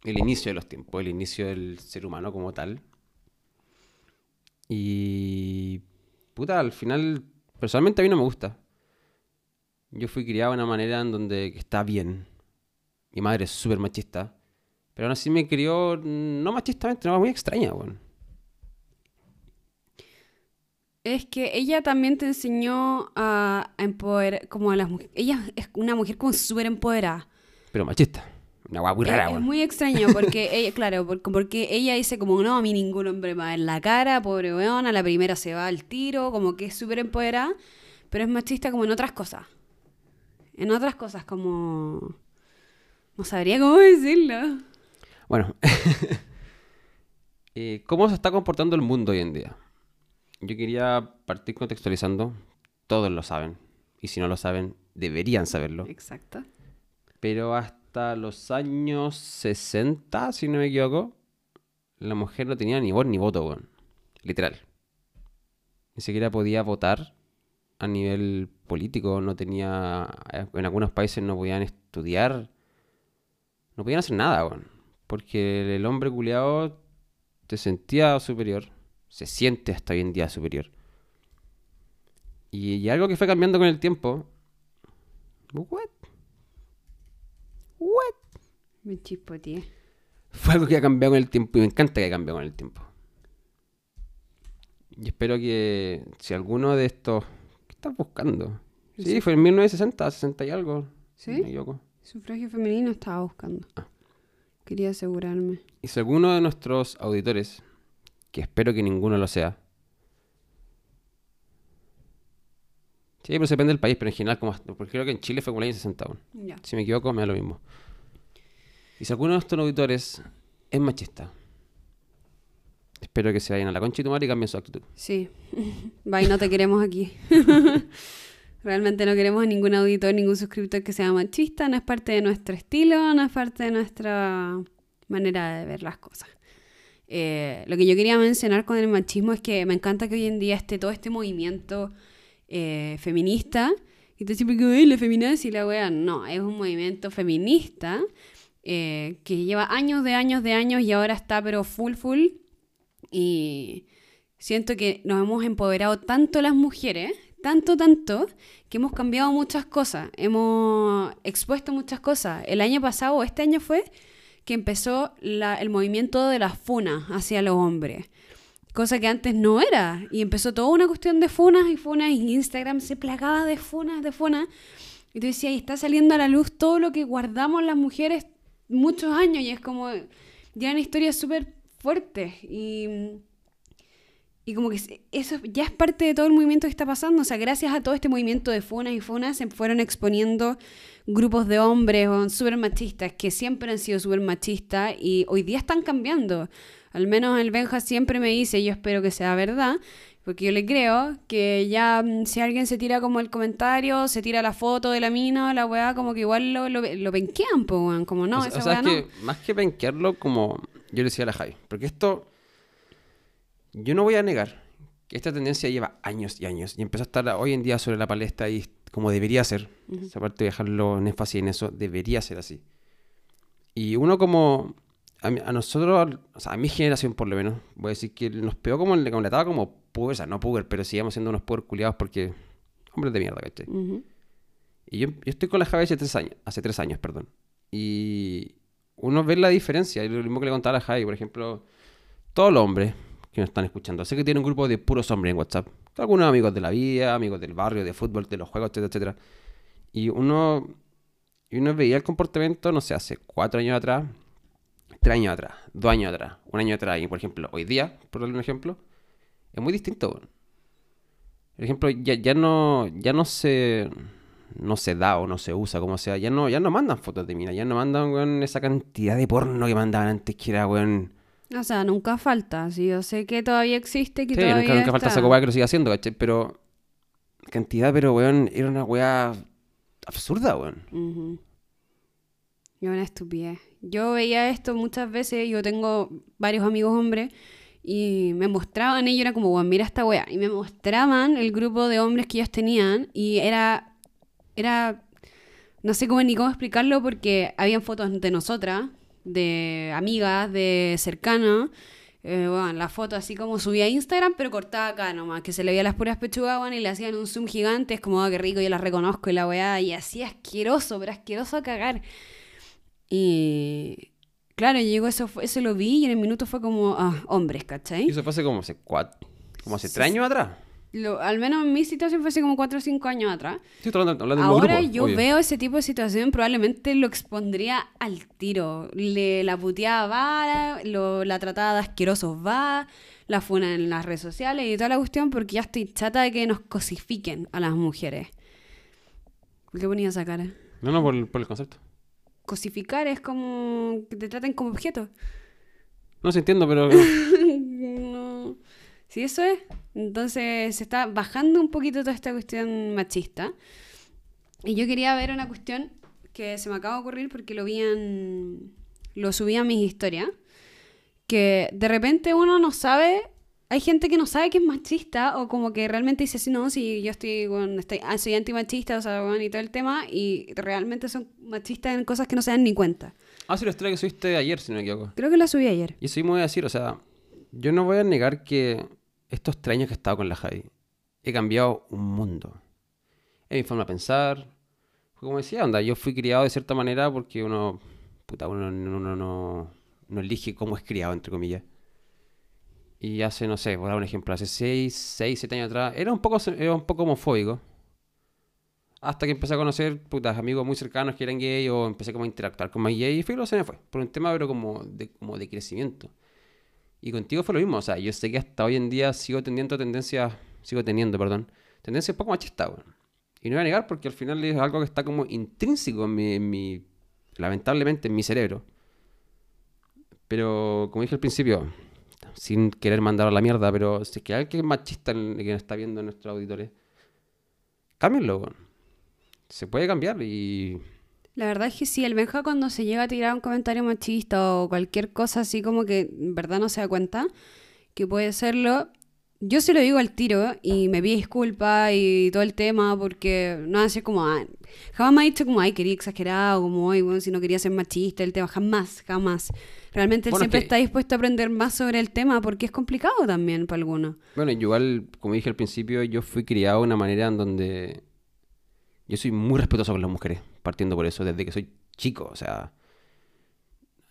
el inicio de los tiempos, el inicio del ser humano como tal. Y. Puta, al final, personalmente a mí no me gusta. Yo fui criado de una manera en donde está bien. Mi madre es súper machista. Pero aún así me crió, no machistamente, no, muy extraña, weón. Es que ella también te enseñó a, a empoderar, como a las mujeres. Ella es una mujer como súper empoderada. Pero machista. Una weá muy rara, es, es muy extraño porque ella, claro, porque, porque ella dice como, no, a mí ningún hombre me va en la cara, pobre weón, a la primera se va al tiro, como que es súper empoderada, pero es machista como en otras cosas. En otras cosas como... No sabría cómo decirlo. Bueno, eh, ¿cómo se está comportando el mundo hoy en día? Yo quería partir contextualizando. Todos lo saben. Y si no lo saben, deberían saberlo. Exacto. Pero hasta los años 60, si no me equivoco, la mujer no tenía ni voz ni voto, weón. Literal. Ni siquiera podía votar a nivel político. No tenía... En algunos países no podían estudiar. No podían hacer nada, weón. Porque el hombre culiado te sentía superior. Se siente hasta hoy en día superior. Y, y algo que fue cambiando con el tiempo. What? What? Me chispoteé. Fue algo que ha cambiado con el tiempo y me encanta que haya cambiado con el tiempo. Y espero que si alguno de estos... ¿Qué estás buscando? Sí, fue en 1960, 60 y algo. no ¿Sí? Sufragio femenino estaba buscando. Ah. Quería asegurarme. Y si alguno de nuestros auditores, que espero que ninguno lo sea, sí, pero depende del país, pero en general, como, porque creo que en Chile fue como el año 60. bueno. Ya. Si me equivoco, me da lo mismo. Y si alguno de nuestros auditores es machista, espero que se vayan a la concha y tu madre y cambien su actitud. Sí. Bye, no te queremos aquí. Realmente no queremos a ningún auditor, ningún suscriptor que sea machista. No es parte de nuestro estilo, no es parte de nuestra manera de ver las cosas. Eh, lo que yo quería mencionar con el machismo es que me encanta que hoy en día esté todo este movimiento eh, feminista. Y te siempre que "Ay, la feminazi y la wea. No, es un movimiento feminista eh, que lleva años de años de años y ahora está pero full full. Y siento que nos hemos empoderado tanto las mujeres, tanto, tanto, que hemos cambiado muchas cosas, hemos expuesto muchas cosas. El año pasado, este año fue, que empezó el movimiento de las funas hacia los hombres. Cosa que antes no era. Y empezó toda una cuestión de funas y funas. Y Instagram se plagaba de funas, de funas. Y tú decías, está saliendo a la luz todo lo que guardamos las mujeres muchos años. Y es como, ya eran historias súper fuertes. Y, Y como que eso ya es parte de todo el movimiento que está pasando. O sea, gracias a todo este movimiento de funas y funas se fueron exponiendo grupos de hombres o súper machistas que siempre han sido súper machistas y hoy día están cambiando. Al menos el Benja siempre me dice, yo espero que sea verdad, porque yo le creo que ya mm, si alguien se tira como el comentario, se tira la foto de la mina, la weá, como que igual lo, lo, lo penquean, po, weón. Como no, o esa o sea, weá es no. que más que penquearlo, como yo le decía a la Javi, porque esto, yo no voy a negar que esta tendencia lleva años y años y empezó a estar hoy en día sobre la palestra y como debería ser, sea, aparte de dejarlo en énfasis en eso, debería ser así. Y uno como, a, a nosotros, o sea, a mi generación por lo menos, voy a decir que nos pegó como, como la etapa como puber, o sea, no puber, pero sigamos siendo unos puber culiados porque, hombres de mierda, ¿cachai? Ujú. Y yo, yo estoy con la Javi hace tres años, hace tres años, perdón. Y uno ve la diferencia. Y lo mismo que le contaba a la Javi, por ejemplo, todos los hombres que nos están escuchando. Sé que tiene un grupo de puros hombres en WhatsApp. Algunos amigos de la vida, amigos del barrio, de fútbol, de los juegos, etcétera, etcétera. Y uno, y uno veía el comportamiento, no sé, hace cuatro años atrás, tres años atrás, dos años atrás, un año atrás. Y por ejemplo, hoy día, por darle un ejemplo, es muy distinto. Por ejemplo, ya, ya no, ya no se, no se da o no se usa, como sea. Ya no, ya no mandan fotos de mina, ya no mandan, esa cantidad de porno que mandaban antes, que era, weón. O sea, nunca falta. Sí, yo sé que todavía existe, que Sí, todavía nunca, nunca falta esa weá que lo siga haciendo, ¿cachai? Pero, cantidad, pero, weón, era una weá absurda, weón. Ujú. Y una estupidez. Yo veía esto muchas veces, yo tengo varios amigos hombres, y me mostraban, ellos era como, bueno, mira esta wea. Y me mostraban el grupo de hombres que ellos tenían, y era, era, no sé cómo ni cómo explicarlo, porque habían fotos de nosotras, de amigas, de cercanos. Eh, bueno, la foto así como subía a Instagram, pero cortada acá nomás, que se le veía las puras pechugas, bueno, y le hacían un zoom gigante, es como, ah, qué rico, yo las reconozco y la weá, y así asqueroso, pero asqueroso a cagar. Y claro, llegó eso, eso lo vi y en el minuto fue como, ah, hombres, Y ¿cachai? eso fue hace como hace cuatro, como hace tres años atrás. Lo- al menos en mi situación fue hace como 4 o 5 años atrás. Estoy hablando, hablando Ahora grupo, yo obvio. veo ese tipo de situación, probablemente lo expondría al tiro. Le, la puteada va, lo- la tratada de asquerosos va, la funa en las redes sociales y toda la cuestión, porque ya estoy chata de que nos cosifiquen a las mujeres. ¿Por qué ponía esa cara? No, no, por, el- por el concepto. Cosificar es como que te traten como objeto. No se entiendo, pero... Si eso es, entonces se está bajando un poquito toda esta cuestión machista. Y yo quería ver una cuestión que se me acaba de ocurrir porque lo vi en. Lo subí a mis historias. Que de repente uno no sabe. Hay gente que no sabe que es machista o como que realmente dice, sí, no, si yo estoy, bueno, estoy ah, soy antimachista, o sea, bueno, y todo el tema, y realmente son machistas en cosas que no se dan ni cuenta. Ah, sí, la historia que subiste ayer, si no me equivoco. Creo que la subí ayer. Y eso mismo voy a decir, o sea, yo no voy a negar que estos tres años que he estado con la Javi, he cambiado un mundo. En mi forma de pensar. Como decía, onda, yo fui criado de cierta manera porque uno, puta, uno, no, elige cómo es criado, entre comillas. Y hace, no sé, a dar un ejemplo, hace 6, 6, 7 años atrás, era un poco, era un poco homofóbico. Hasta que empecé a conocer putas, amigos muy cercanos que eran gay o empecé como a interactuar con más gay y fue se me fue. Por un tema pero como de, como de crecimiento. Y contigo fue lo mismo. O sea, yo sé que hasta hoy en día sigo teniendo tendencias, sigo teniendo, perdón, tendencias poco machistas, weón. Y no voy a negar porque al final es algo que está como intrínseco en mi, en mi- lamentablemente en mi cerebro. Pero como dije al principio, sin querer mandar a la mierda, pero si es que hay alguien que es machista que nos está viendo en nuestros auditores, cámbienlo. Se puede cambiar y La verdad es que sí, el Benja cuando se llega a tirar un comentario machista o cualquier cosa así como que en verdad no se da cuenta que puede serlo, yo se lo digo al tiro y me pide disculpas y todo el tema porque no hace como, ah, jamás me ha dicho como, ay, quería exagerado, como, ay, bueno, si no quería ser machista, el tema, jamás, jamás. Realmente él Bueno, es siempre que- está dispuesto a aprender más sobre el tema porque es complicado también para algunos. Bueno, yo igual, como dije al principio, yo fui criado de una manera en donde yo soy muy respetuoso con las mujeres, partiendo por eso, desde que soy chico, o sea,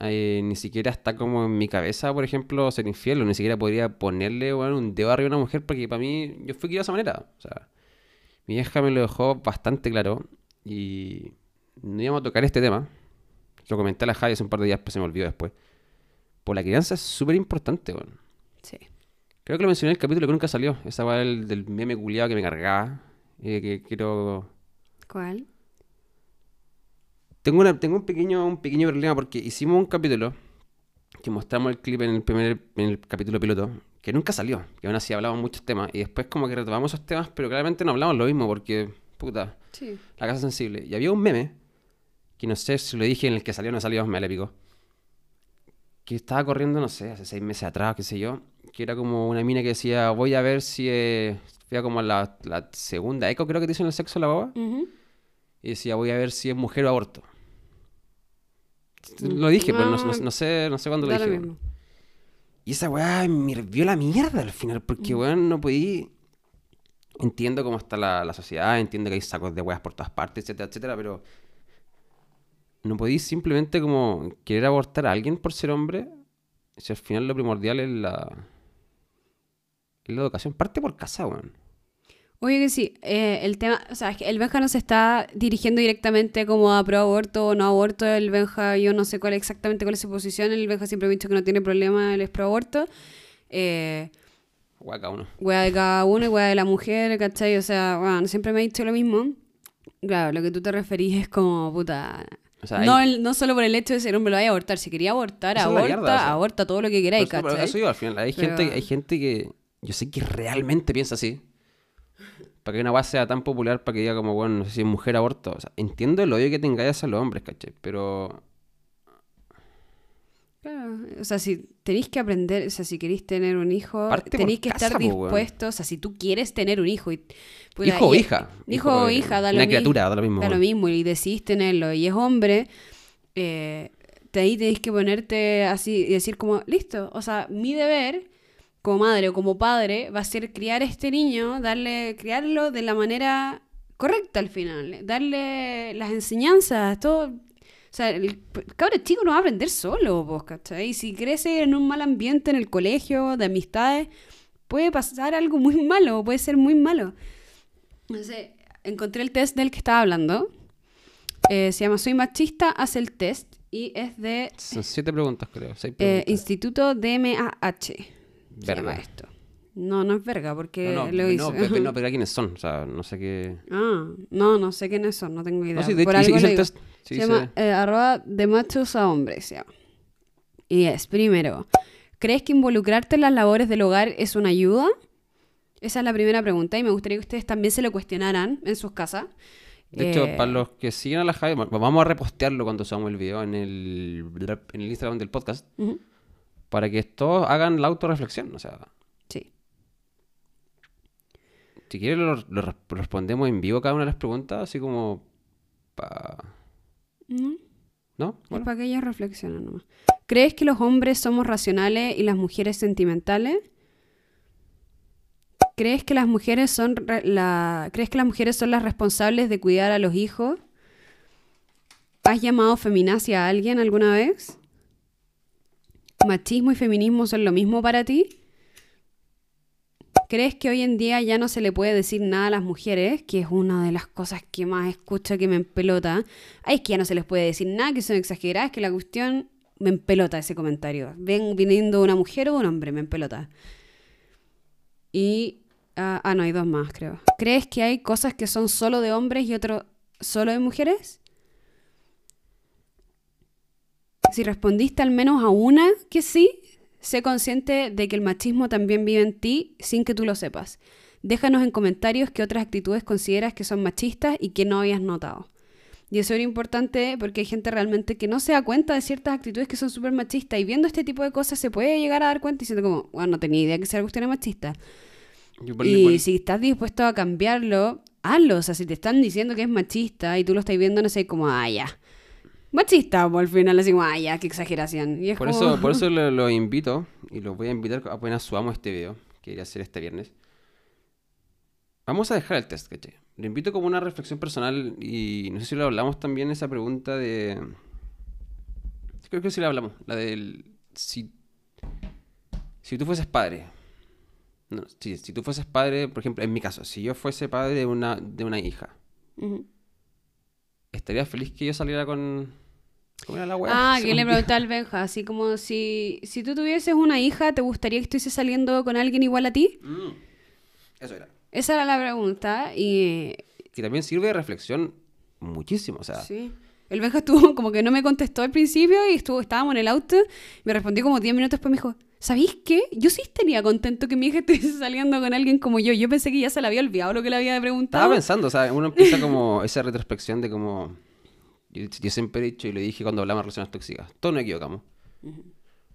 eh, ni siquiera está como en mi cabeza, por ejemplo, ser infiel, o ni siquiera podría ponerle bueno, un dedo arriba a una mujer, porque para mí, yo fui criado de esa manera, o sea, mi vieja me lo dejó bastante claro, y no íbamos a tocar este tema, lo comenté a la Javi hace un par de días, pero se me olvidó después, por la crianza es súper importante, bueno. Sí. Creo que lo mencioné en el capítulo que nunca salió. Esa va el del meme culiado que me cargaba. eh, que quiero. ¿Cuál? Tengo, una, tengo un, pequeño, un pequeño problema porque hicimos un capítulo que mostramos el clip en el primer en el capítulo piloto, que nunca salió. Que aún así hablamos muchos temas. Y después, como que retomamos esos temas, pero claramente no hablamos lo mismo porque, puta, Sí. la casa sensible. Y había un meme, que no sé si lo dije en el que salió o no salió, me le picó. Que estaba corriendo, no sé, hace seis meses atrás, qué sé yo. Que era como una mina que decía, voy a ver si... Eh... Fui a como la, la segunda eco, creo que te dicen el sexo la baba. Ujú. Y decía, voy a ver si es mujer o aborto. Lo dije, pero no, no- no sé, no sé cuándo lo dije. mismo. Y esa weá me hirvió la mierda al final, porque weón no podí. Entiendo cómo está la, la sociedad, entiendo que hay sacos de weas por todas partes, etcétera, etcétera, pero. No podí simplemente como querer abortar a alguien por ser hombre. Si al final lo primordial es la. Es la educación. Parte por casa, weón. Oye que sí, eh, el tema, o sea, es que el Benja no se está dirigiendo directamente como a pro aborto o no aborto, el Benja, yo no sé cuál exactamente cuál es su posición, el Benja siempre ha dicho que no tiene problema, él es pro aborto, eh, Wea cada uno. wea de cada uno y wea de la mujer, ¿cachai? O sea, bueno, siempre me ha dicho lo mismo. Claro, lo que tú te referís es como, puta... O sea, no, hay- el- no solo por el hecho de ser hombre lo vaya a abortar, si quería abortar, Esa aborta, mierda, o sea. aborta todo lo que queráis, Por eso- ¿cachai? eso digo, al final, hay, Pero- gente, hay gente que yo sé que realmente piensa así. Para que una base sea tan popular, para que diga como, bueno, no sé si es mujer aborto. O sea, entiendo el odio que tengáis hacia los hombres, ¿cachai? Pero Claro, o sea, si tenéis que aprender, o sea, si queréis tener un hijo, tenéis que casa, estar dispuestos, o sea, si tú quieres tener un hijo, y, hijo o hija. hijo o hija, da lo Una mismo, criatura, da lo mismo. da lo mismo, y decidís tenerlo, y es hombre, eh, de ahí tenéis que ponerte así y decir como, listo, o sea, mi deber como madre o como padre va a ser criar a este niño, darle, criarlo de la manera correcta al final, darle las enseñanzas, todo. O sea, el, cabro chico no va a aprender solo, vos, ¿cachai? Y si crece en un mal ambiente en el colegio, de amistades, puede pasar algo muy malo, puede ser muy malo. Entonces, encontré el test del que estaba hablando. Eh, se llama Soy machista, hace el test y es de Son siete preguntas, creo. Seis eh, preguntas. Instituto DMAH. Se Verga. llama esto. No, no es verga, porque no, no, lo no, hizo. pero, no, pero quiénes son. O sea, no sé qué. Ah, no, no sé quiénes son, no tengo idea. No, sí, de Por hecho, algo hice lo el digo. test. Sí, se hice- llama eh, arroba de machos a hombres. se llama. Y es, primero, ¿crees que involucrarte en las labores del hogar es una ayuda? Esa es la primera pregunta y me gustaría que ustedes también se lo cuestionaran en sus casas. De hecho, Eh, para los que siguen a la Javi, va- vamos a repostearlo cuando subamos el video en el, en el Instagram del podcast. Ujú. Para que todos hagan la autorreflexión. O sea, Sí. si quieren lo, lo res- respondemos en vivo cada una de las preguntas, así como... pa- ¿No? ¿No? Es Bueno. para que ellos reflexionen nomás. ¿Crees que los hombres somos racionales y las mujeres sentimentales? ¿Crees que las mujeres son la ¿Crees que las mujeres son las responsables de cuidar a los hijos? ¿Has llamado feminacia a alguien alguna vez? ¿Machismo y feminismo son lo mismo para ti? ¿Crees que hoy en día ya no se le puede decir nada a las mujeres? Que es una de las cosas que más escucho que me empelota. Ay, es que ya no se les puede decir nada, que son exageradas, que la cuestión me empelota ese comentario. Ven viniendo una mujer o un hombre, me empelota. Y. ah, ah, no, hay dos más, creo. ¿Crees que hay cosas que son solo de hombres y otro solo de mujeres? Si respondiste al menos a una que sí, sé consciente de que el machismo también vive en ti sin que tú lo sepas. Déjanos en comentarios qué otras actitudes consideras que son machistas y que no habías notado. Y eso era importante porque hay gente realmente que no se da cuenta de ciertas actitudes que son súper machistas y viendo este tipo de cosas se puede llegar a dar cuenta diciendo como, bueno, no tenía idea que esa cuestión es machista. Y si estás dispuesto a cambiarlo, hazlo. O sea, si te están diciendo que es machista y tú lo estás viendo, no sé, como, ah, ya. Machista, o al final así como, ah, ya, qué exageración. Y es Por como- eso, por eso lo, lo invito y los voy a invitar apenas subamos este video, que iré a hacer este viernes. Vamos a dejar el test, ¿cachai? Lo invito como una reflexión personal y no sé si lo hablamos también esa pregunta de... Creo que sí la hablamos, la del... Si, si tú fueses padre. No, si, si tú fueses padre, por ejemplo, en mi caso, si yo fuese padre de una, de una hija, Ujú. ¿estaría feliz que yo saliera con... ¿Cómo era la? Ah, que le preguntaba al Benja, así como si, si tú tuvieses una hija, ¿te gustaría que estuviese saliendo con alguien igual a ti? Mm, Eso era. Esa era la pregunta y... Que también sirve de reflexión muchísimo, o sea... Sí. El Benja estuvo como que no me contestó al principio y estuvo, estábamos en el auto, me respondió como 10 minutos después, me dijo, ¿sabéis qué? Yo sí estaría contento que mi hija estuviese saliendo con alguien como yo. Yo pensé que ya se le había olvidado lo que le había preguntado. Estaba pensando, o sea, uno empieza como esa retrospección de como... Yo, yo siempre he dicho y lo dije cuando hablamos de relaciones tóxicas, todos nos equivocamos.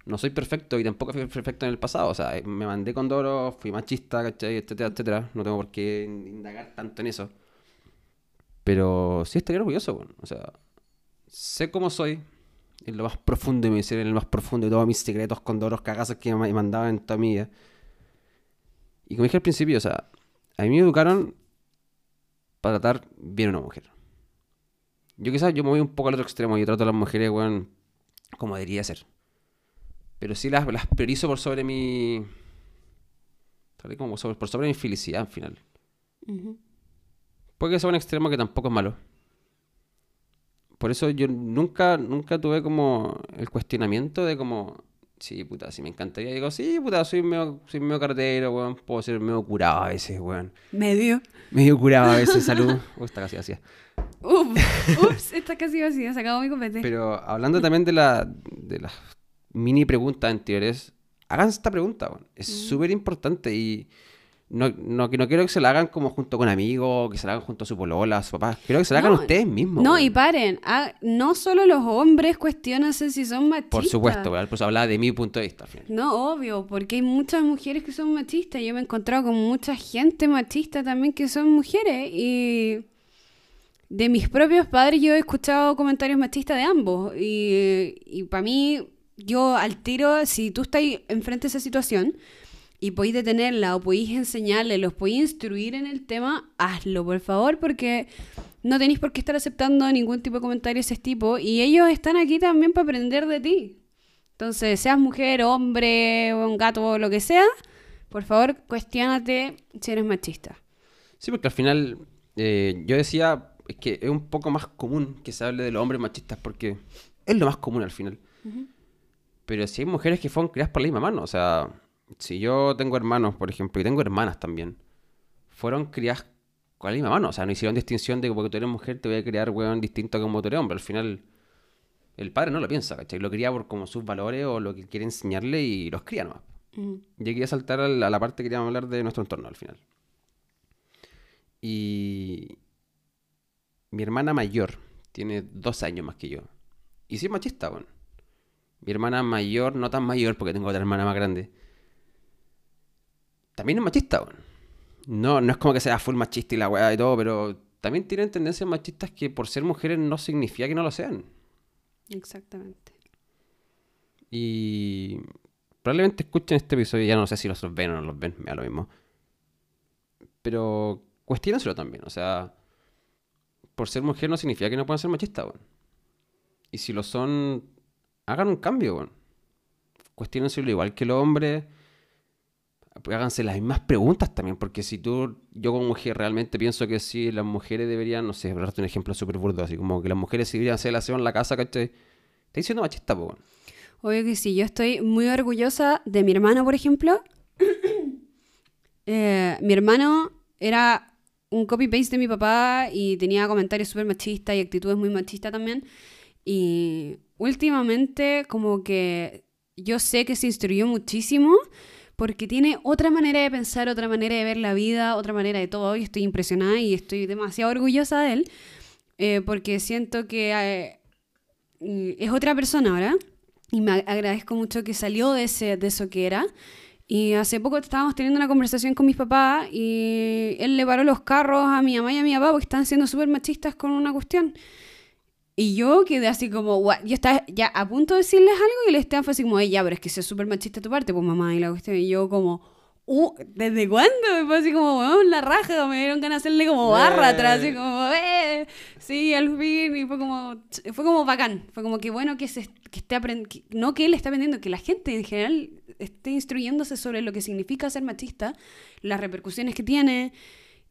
No soy perfecto y tampoco fui perfecto en el pasado, o sea, me mandé con Doro, fui machista, ¿cachai? Etcétera, etcétera. No tengo por qué indagar tanto en eso. Pero sí estaría orgulloso, bueno. o sea, sé cómo soy, en lo más profundo de mi ser, en lo más profundo de todos mis secretos, con Doros, cagazos que me mandaban en toda mi vida. Y como dije al principio, o sea, a mí me educaron para tratar bien a una mujer. Yo quizás yo me voy un poco al otro extremo y trato a las mujeres, weón, como debería ser. Pero sí las, las priorizo por sobre mi... tal como sobre- por sobre mi felicidad al final. Ujú. Puede que sea un extremo que tampoco es malo. Por eso yo nunca, nunca tuve como el cuestionamiento de como, sí, puta, si me encantaría. Digo, sí, puta, soy medio, soy medio cartero, weón, puedo ser medio curado a veces, weón. Medio. Medio curado a veces, salud. Uy, está casi vacía. Uf, ups, está casi vacía, se acabó mi copete. Pero hablando también de, la, de las mini preguntas anteriores, hagan esta pregunta, weón. Es súper importante y no, no, no quiero que se la hagan como junto con amigos, que se la hagan junto a su polola, a su papá. Quiero que se la hagan No, ustedes mismos. No, weón. y paren, ah, no solo los hombres cuestionanse si son machistas. Por supuesto. Por eso hablaba de mi punto de vista al final. No, obvio, porque hay muchas mujeres que son machistas. Yo me he encontrado con mucha gente machista también que son mujeres. Y de mis propios padres yo he escuchado comentarios machistas de ambos. Y, para mí, yo al tiro, si tú estás enfrente de esa situación y podéis detenerla o podéis enseñarle, los podéis instruir en el tema, hazlo, por favor, porque no tenéis por qué estar aceptando ningún tipo de comentario de ese tipo. Y ellos están aquí también para aprender de ti. Entonces, seas mujer, hombre, un gato, lo que sea, por favor, cuestiónate si eres machista. Sí, porque al final eh, yo decía es que es un poco más común que se hable de los hombres machistas porque es lo más común al final. Pero si hay mujeres que fueron criadas por la misma mano, o sea, si yo tengo hermanos, por ejemplo, y tengo hermanas también, fueron criadas con la misma mano, o sea, no hicieron distinción de que porque tú eres mujer te voy a criar, weón, distinto a como tú eres hombre. Al final, el padre no lo piensa, ¿cachai? Lo cría por como sus valores o lo que quiere enseñarle y los cría nomás. Y aquí voy a saltar a la, a la parte que queríamos hablar de nuestro entorno al final. Y mi hermana mayor tiene dos años más que yo. Y sí es machista, weón. Mi hermana mayor, no tan mayor porque tengo otra hermana más grande. También es machista, weón. No, no es como que sea full machista y la weá y todo, pero también tienen tendencias machistas que por ser mujeres no significa que no lo sean. Exactamente. Y probablemente escuchen este episodio, ya no sé si los ven o no los ven, me da lo mismo. Pero cuestionenselo también, o sea, por ser mujer no significa que no puedan ser machistas, weón. Y si lo son, hagan un cambio, weón. Cuestiónenselo igual que los hombres. Háganse las mismas preguntas también, porque si tú, yo como mujer realmente pienso que si las mujeres deberían, no sé, darte un ejemplo súper burdo, así como que las mujeres si deberían hacer aseo en la casa, ¿cachai? Estás diciendo machista, po. Obvio que sí, yo estoy muy orgullosa de mi hermano, por ejemplo. Eh, mi hermano era un copy-paste de mi papá y tenía comentarios súper machistas y actitudes muy machistas también. Y últimamente como que yo sé que se instruyó muchísimo porque tiene otra manera de pensar, otra manera de ver la vida, otra manera de todo. Y estoy impresionada y estoy demasiado orgullosa de él eh, porque siento que eh, es otra persona ahora. Y me ag- agradezco mucho que salió de, ese, de eso que era. Y hace poco estábamos teniendo una conversación con mis papás y él le paró los carros a mi mamá y a mi papá porque están siendo súper machistas con una cuestión. Y yo quedé así como, yo estaba ya a punto de decirles algo y el Esteban fue así como, "Ey, ya, pero es que es súper machista tu parte, pues mamá, y la cuestión. Y yo como, uh, ¿desde cuándo? Me fue así como, weón, la raja, me dieron ganas de hacerle como barra atrás, así como, eh, sí, al fin, y fue como, fue como bacán, fue como que bueno que, se, que esté aprendiendo, no que él esté aprendiendo, que la gente en general esté instruyéndose sobre lo que significa ser machista, las repercusiones que tiene,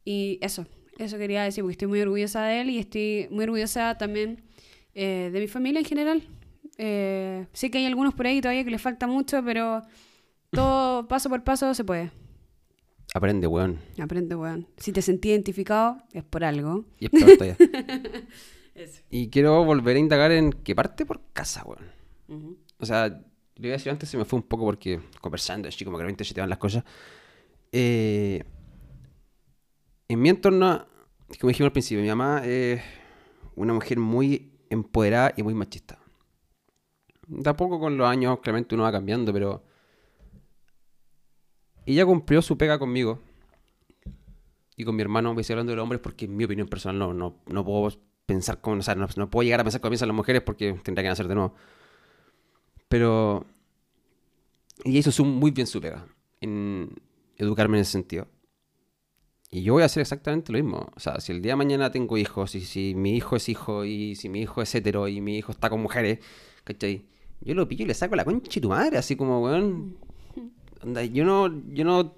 y eso, eso quería decir, porque estoy muy orgullosa de él y estoy muy orgullosa también Eh, de mi familia en general. Eh, sé que hay algunos por ahí todavía que les falta mucho, pero todo paso por paso se puede. Aprende, weón. Aprende, weón. Si te sentí identificado, es por algo. Y es peor todavía. Y quiero volver a indagar en qué parte por casa, weón. O sea, lo iba a decir antes, se me fue un poco porque conversando, así como que se te van las cosas. Eh, en mi entorno, como dijimos al principio, mi mamá es una mujer muy empoderada y muy machista. Tampoco con los años, claramente uno va cambiando, pero ella cumplió su pega conmigo y con mi hermano. A seguir hablando de los hombres porque en mi opinión personal no, no, no puedo pensar como, o sea, no, no puedo llegar a pensar como piensan las mujeres porque tendría que nacer de nuevo. Pero ella hizo muy bien su pega en educarme en ese sentido. Y yo voy a hacer exactamente lo mismo. O sea, si el día de mañana tengo hijos, y si mi hijo es hijo, y si mi hijo es hetero, y mi hijo está con mujeres, ¿cachai? Yo lo pillo y le saco la concha de tu madre, así como, weón. Onda, yo no, yo no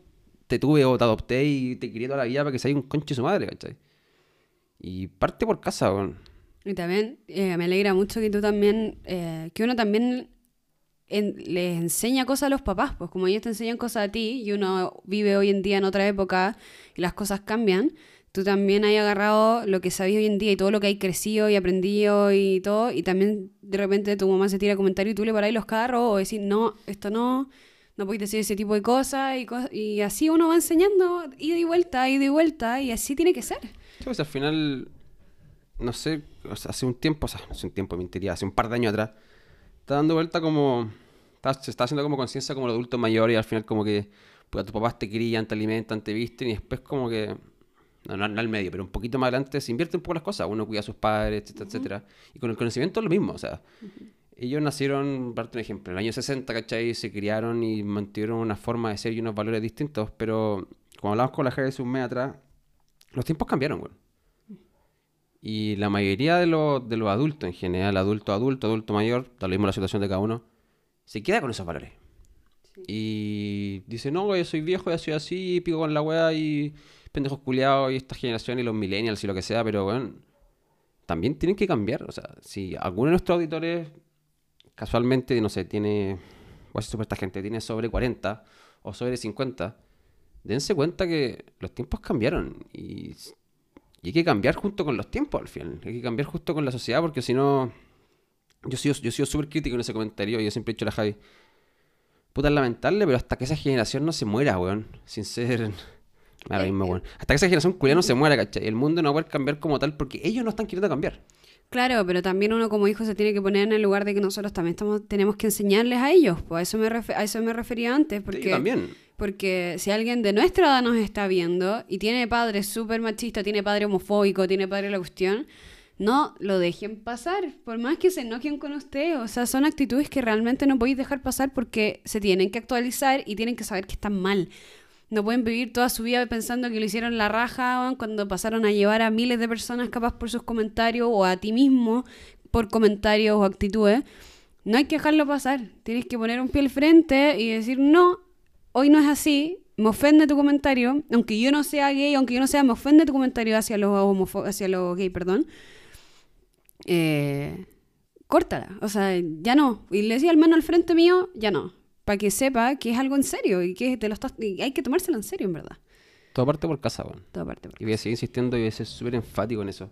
te tuve o te adopté y te crié toda la vida para que seas un conche su madre, ¿cachai? Y parte por casa, weón. Y también eh, me alegra mucho que tú también, eh, que uno también en- les enseña cosas a los papás, pues como ellos te enseñan cosas a ti y uno vive hoy en día en otra época y las cosas cambian, tú también hay agarrado lo que sabías hoy en día y todo lo que hay crecido y aprendido y todo, y también de repente tu mamá se tira comentario y tú le parás los carros o decir, no, esto no, no puedes decir ese tipo de cosas y, cos- y así uno va enseñando ida y vuelta, ida y vuelta y así tiene que ser. Sí, pues al final, no sé, o sea, hace un tiempo, o sea, hace un tiempo, mentiría, hace un par de años atrás, está dando vuelta como, está- se está haciendo como conciencia como los adultos mayores y al final como que, pues tus papás te crían, te alimentan, te visten y después como que, no, no, no al medio, pero un poquito más adelante se invierte un poco las cosas, uno cuida a sus padres, etcétera, etcétera. Y con el conocimiento es lo mismo, o sea, ellos nacieron, parte un ejemplo, en el año 60, ¿cachai? Se criaron y mantuvieron una forma de ser y unos valores distintos, pero como hablamos con la Jade hace un mes atrás, los tiempos cambiaron, güey. Y la mayoría de los, de los adultos en general, adulto adulto, adulto mayor, da lo mismo la situación de cada uno, se queda con esos valores. Y dice, no, yo soy viejo, ya soy así, pico con la weá y pendejos culiados y esta generación y los millennials y lo que sea, pero bueno, también tienen que cambiar. O sea, si alguno de nuestros auditores casualmente, no sé, tiene, voy a ser súper esta gente, tiene sobre 40 o sobre 50, dense cuenta que los tiempos cambiaron y, y hay que cambiar junto con los tiempos al final. Hay que cambiar justo con la sociedad porque si no... Yo he sido, yo súper crítico en ese comentario y yo siempre he dicho a la Javi, puta es lamentable, pero hasta que esa generación no se muera, weón, sin ser... Weón. Hasta que esa generación culia no se muera, ¿cachai? El mundo no va a poder cambiar como tal porque ellos no están queriendo cambiar. Claro, pero también uno como hijo se tiene que poner en el lugar de que nosotros también estamos, tenemos que enseñarles a ellos. Pues a eso me, a eso me refería antes. Porque, Sí, también. Porque si alguien de nuestra edad nos está viendo y tiene padre súper machista, tiene padre homofóbico, tiene padre la cuestión, no lo dejen pasar. Por más que se enojen con usted. O sea, son actitudes que realmente no podéis dejar pasar porque se tienen que actualizar y tienen que saber que están mal. No pueden vivir toda su vida pensando que lo hicieron la raja cuando pasaron a llevar a miles de personas capaz por sus comentarios o a ti mismo por comentarios o actitudes. No hay que dejarlo pasar. Tienes que poner un pie al frente y decir, no, hoy no es así. Me ofende tu comentario. Aunque yo no sea gay, aunque yo no sea, me ofende tu comentario hacia los, hacia los gay, perdón. Eh, córtala. O sea, ya no. Y le decía al menos al frente mío, ya no. Para que sepa que es algo en serio y que te lo estás, y hay que tomárselo en serio, en verdad. Todo parte por casa, weón. Toda parte. Y voy a seguir insistiendo y voy a ser súper enfático en eso.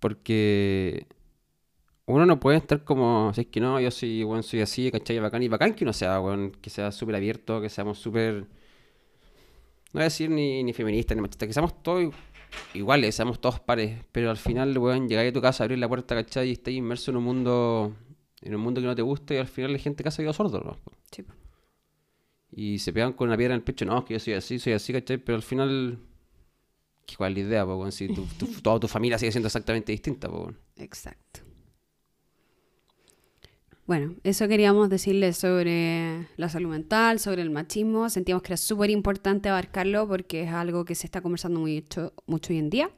Porque uno no puede estar como, si es que no, yo soy, bueno, soy así, ¿cachai? Bacán y bacán que uno sea, weón, que sea súper abierto, que seamos súper, no voy a decir ni, ni feminista ni machista, que seamos todos iguales, seamos todos pares, pero al final, weón, llegar a tu casa, abrir la puerta, ¿cachai? Y estás inmerso en un mundo, en un mundo que no te gusta y al final la gente casa quedó sordo, ¿no? Sí, y se pegan con una piedra en el pecho, no, es que yo soy así, soy así, ¿cachai? Pero al final, ¿qué cuál es la idea, po? Si tu- tu- toda tu familia sigue siendo exactamente distinta, po. Exacto. Bueno, eso queríamos decirles sobre la salud mental, sobre el machismo. Sentíamos que era súper importante abarcarlo porque es algo que se está conversando mucho, mucho hoy en día.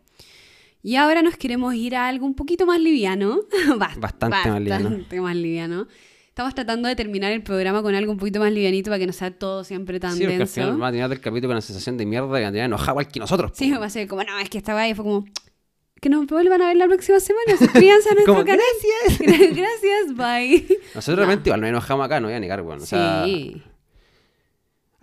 Y ahora nos queremos ir a algo un poquito más liviano. Bast- Bastante más liviano. bastante más liviano. Estamos tratando de terminar el programa con algo un poquito más livianito para que no sea todo siempre tan Sí, porque al final va a tener el capítulo con la sensación de mierda que andría enojado igual que nosotros. Sí, va a ser como, no, es que esta vez fue como, que nos vuelvan a ver la próxima semana. Suscríbanse a nuestro Como, canal. Gracias. Gracias, bye. Nosotros realmente igual nos enojamos acá, no voy a negar, weón. O sea, sí.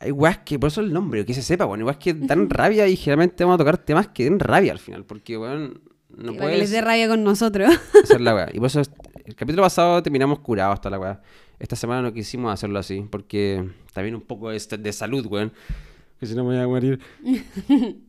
Hay weas que, por eso el nombre, que se sepa, weón. Igual que dan rabia y generalmente vamos a tocar temas que den rabia al final, porque, weón, no Para que les puedes dé rabia con nosotros. hacer la wea. Y por eso es- el capítulo pasado terminamos curados hasta la wea. Esta semana no quisimos hacerlo así, porque también un poco de, de salud, weón. Que si no me voy a morir.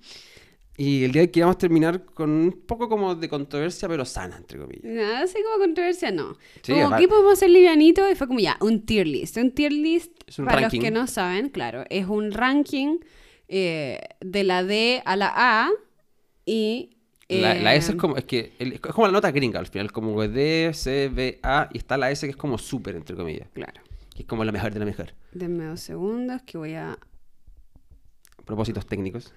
y el día de que vamos a terminar con un poco como de controversia, pero sana, entre comillas. Nada, así como controversia, no. Sí, como aparte- podemos hacer livianito y fue como ya, un tier list. Un tier list, Es un para ranking. los que no saben, claro, es un ranking eh, de la D a la A y... La, la S eh, es como, es que es como la nota gringa al final, como D, C, B, A, y está la S que es como súper, entre comillas. Claro. Que es como la mejor de la mejor. Denme dos segundos que voy a... Propósitos técnicos.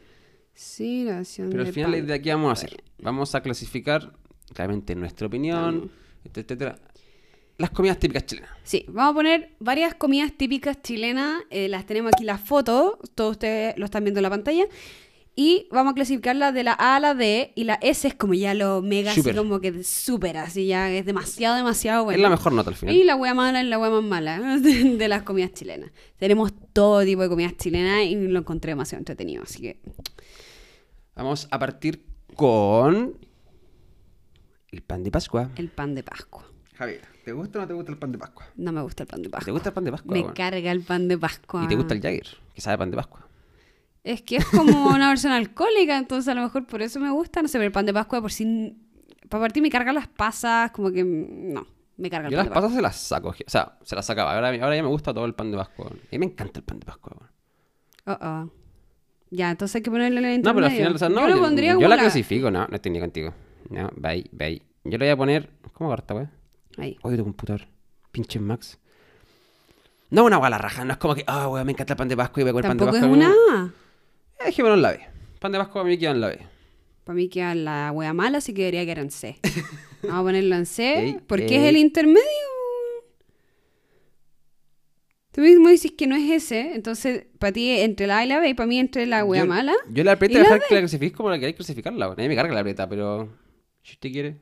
Sí, la acción Pero al de final pan. idea que vamos a hacer, vamos a clasificar, claramente en nuestra opinión, etcétera, etcétera, las comidas típicas chilenas. Sí, vamos a poner varias comidas típicas chilenas. eh, las tenemos aquí las fotos. Todos ustedes lo están viendo en la pantalla. Y vamos a clasificarlas de la A a la D. Y la S es como ya lo mega, Súper. así como que súper, así ya es demasiado, demasiado bueno. Es la mejor nota al final. Y la wea mala es la wea más mala de, de las comidas chilenas. Tenemos todo tipo de comidas chilenas y lo encontré demasiado entretenido. Así que Vamos a partir con el pan de Pascua. el pan de Pascua. Javier, ¿te gusta o no te gusta el pan de Pascua? No me gusta el pan de Pascua. ¿Te gusta el pan de Pascua? Me carga el pan de Pascua. ¿Y te gusta el Jagger? Que sabe pan de Pascua. Es que es como una versión alcohólica, entonces a lo mejor por eso me gusta. No sé, pero el pan de Pascua por sí. Para partir me cargan las pasas, como que. mm, No, me carga el Yo pan las de pasas se las saco. O sea, se las sacaba. Ahora, ahora ya me gusta todo el pan de Pascua. A mí me encanta el pan de. Pascua. Oh, oh. Ya, entonces hay que ponerle en el No, pero al final, o sea, no. Yo lo yo- pondría yo como la la- clasifico, no, no estoy ni contigo. No, bye, bye. Yo le voy a poner. ¿Cómo corta, weón? Ahí. Oye, tu computador. Pinche Max. No una hueá a la raja, no es como que, ah, weón, me encanta el pan de Pascua y voy a comer pan de Tampoco es Pascua. una. Eh, Dejémoslo en la B. Pan de Pascua para mí queda en la B. Para mí queda la wea mala, así que debería quedar en C. Vamos a ponerlo en C. Porque ey. es el intermedio. Tú mismo dices que no es ese, entonces para ti entre la A y la B y para mí entre la wea Yo- mala. Yo la aprieta ¿Y de la dejar que la clasifiques como la queráis clasificarla. weón. A mí me carga la aprieta, pero. Si usted quiere.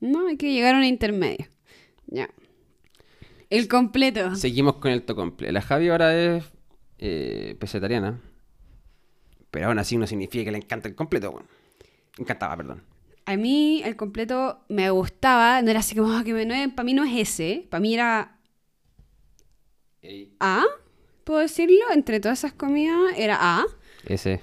No, hay que llegar a un intermedio. Ya. El completo. Seguimos con el tocomple. La Javi ahora es eh, vegetariana. Pero aún así no significa que le encanta el completo, weón. Encantaba, perdón. A mí el completo me gustaba, no era así como "Ah, que me, no, para mí no es ese, para mí era A, puedo decirlo, entre todas esas comidas era A, Ese.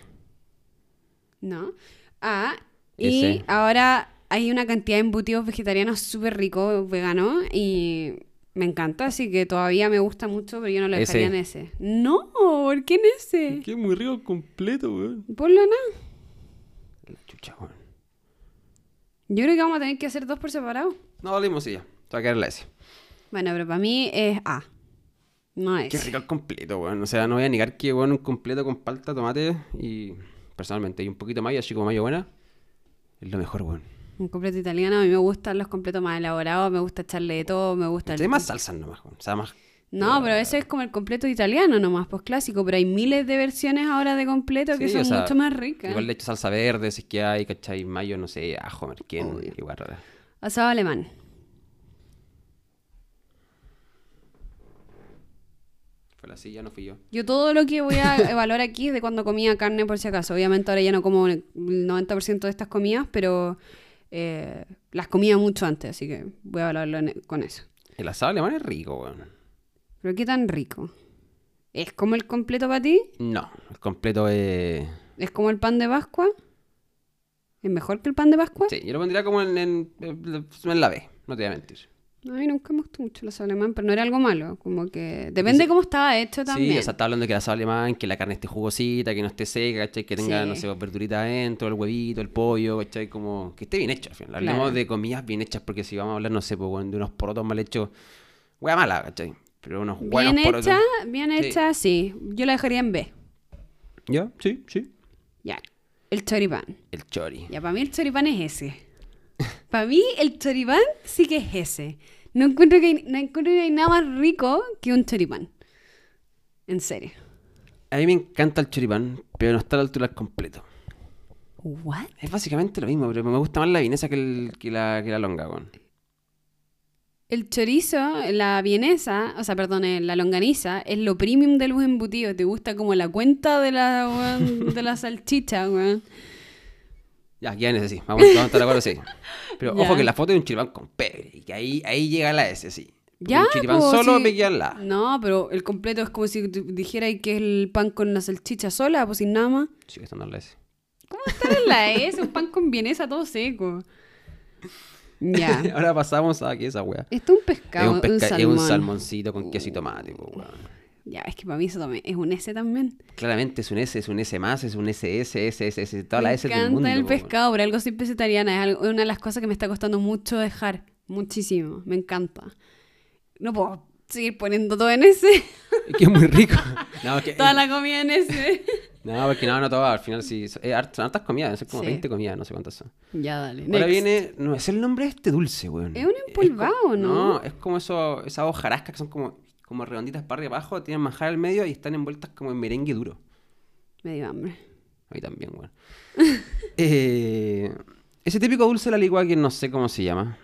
¿no? A, y ahora hay una cantidad de embutidos vegetarianos súper ricos, veganos, y me encanta, así que todavía me gusta mucho, pero yo no lo Ese. dejaría en ese. No, ¿por qué en ese? Qué muy rico el completo, weón. Ponlo en A. La chucha, weón. Yo creo que vamos a tener que hacer dos por separado. No, volvimos y ya. Se va a quedar la S. Bueno, pero para mí es A. No es. Qué rico el completo, weón. O sea, no voy a negar que, weón, un completo con palta, tomate y personalmente, y un poquito mayo, así como mayo buena, es lo mejor, weón. Un completo italiano, a mí me gustan los completos más elaborados, me gusta echarle de todo, me gusta el... Hay más salsas nomás, weón. O sea, más. No, pero ese es como el completo italiano nomás, pues clásico, pero hay miles de versiones ahora de completo que Sí, son o sea, mucho más ricas. Igual le echo salsa verde, si es que hay, ¿cachai? Mayo, no sé, ajo, merquén, igual rara. Asado alemán. Fue la silla, no fui yo. Yo todo lo que voy a evaluar aquí es de cuando comía carne por si acaso. Obviamente ahora ya no como el 90% de estas comidas, pero eh, las comía mucho antes, así que voy a evaluarlo en- con eso. El asado alemán es rico, weón. Pero qué tan rico. ¿Es como el completo para ti? No, el completo es. ¿Es como el pan de Pascua? ¿Es mejor que el pan de Pascua? Sí, yo lo pondría como en, en, en la B, no te voy a mentir. A mí nunca me gustó mucho el asado alemán, pero no era algo malo. Como que depende de cómo estaba hecho también. Sí, o sea, está hablando de que el asado alemán, que la carne esté jugosita, que no esté seca, ¿cachai? Que tenga, Sí. no sé, verdurita adentro, el huevito, el pollo, ¿cachai? Como que esté bien hecho al final. Claro. Hablemos de comidas bien hechas, porque si vamos a hablar, no sé, pues, de unos porotos mal hechos, hueá mala, ¿cachai? Pero unos buenos bien porotos. hecha, bien Sí. hecha, sí. Yo la dejaría en B. ¿Ya? Sí, sí. Ya. El choripán. El chori. Ya, para mí el choripán es ese. Para mí el choripán sí que es ese. No encuentro que hay, no encuentro que hay nada más rico que un choripán. En serio. A mí me encanta el choripán, pero no está a la altura completo. ¿What? Es básicamente lo mismo, pero me gusta más la vienesa que, el- que la, que la longa, weón. El chorizo, la vienesa, o sea, perdón, eh, la longaniza, es lo premium de los embutidos. Te gusta como la cuenta de la, de la salchicha, weón. Ya, ya en ese sí. Vamos, vamos a estar de acuerdo, sí. Pero ojo que la foto es un chiripán con pebre. Y que ahí, ahí llega la S, sí. Ya, Un chiripán po, solo sí. me queda la. No, pero el completo es como si tú dijeras que es el pan con la salchicha sola, pues sin nada más. Sigue estando la S. Estar en la S, un pan con vienesa todo seco. Ya. Ahora pasamos a que esa weá. Esto es un Es pescado, un, un, pesca- es salmón. un salmoncito con queso y tomate, po, weón. Ya, es que para mí eso también es un S también. Claramente es un S, es un S más, es un SS, S, S, S, toda me la S del encanta mundo. el po, weón. pescado, pero algo soy vegetariana. Es algo- una de las cosas que me está costando mucho dejar. Muchísimo. Me encanta. No puedo seguir poniendo todo en ese. Es que es muy rico. No, es que, Toda la comida en ese. no, porque no, no todo, al final sí. Es son hartas comidas, son como Sí. 20 comidas, no sé cuántas son. ya, dale. Ahora next. viene, no es el nombre de este dulce, weón. Es un empolvado, co- ¿no? No, es como eso, esas hojarascas que son como, como redonditas para arriba abajo, tienen manjar al medio y están envueltas como en merengue duro. Me dio hambre. A mí también, weón. Eh, ese típico dulce de la ligua que no sé cómo se llama.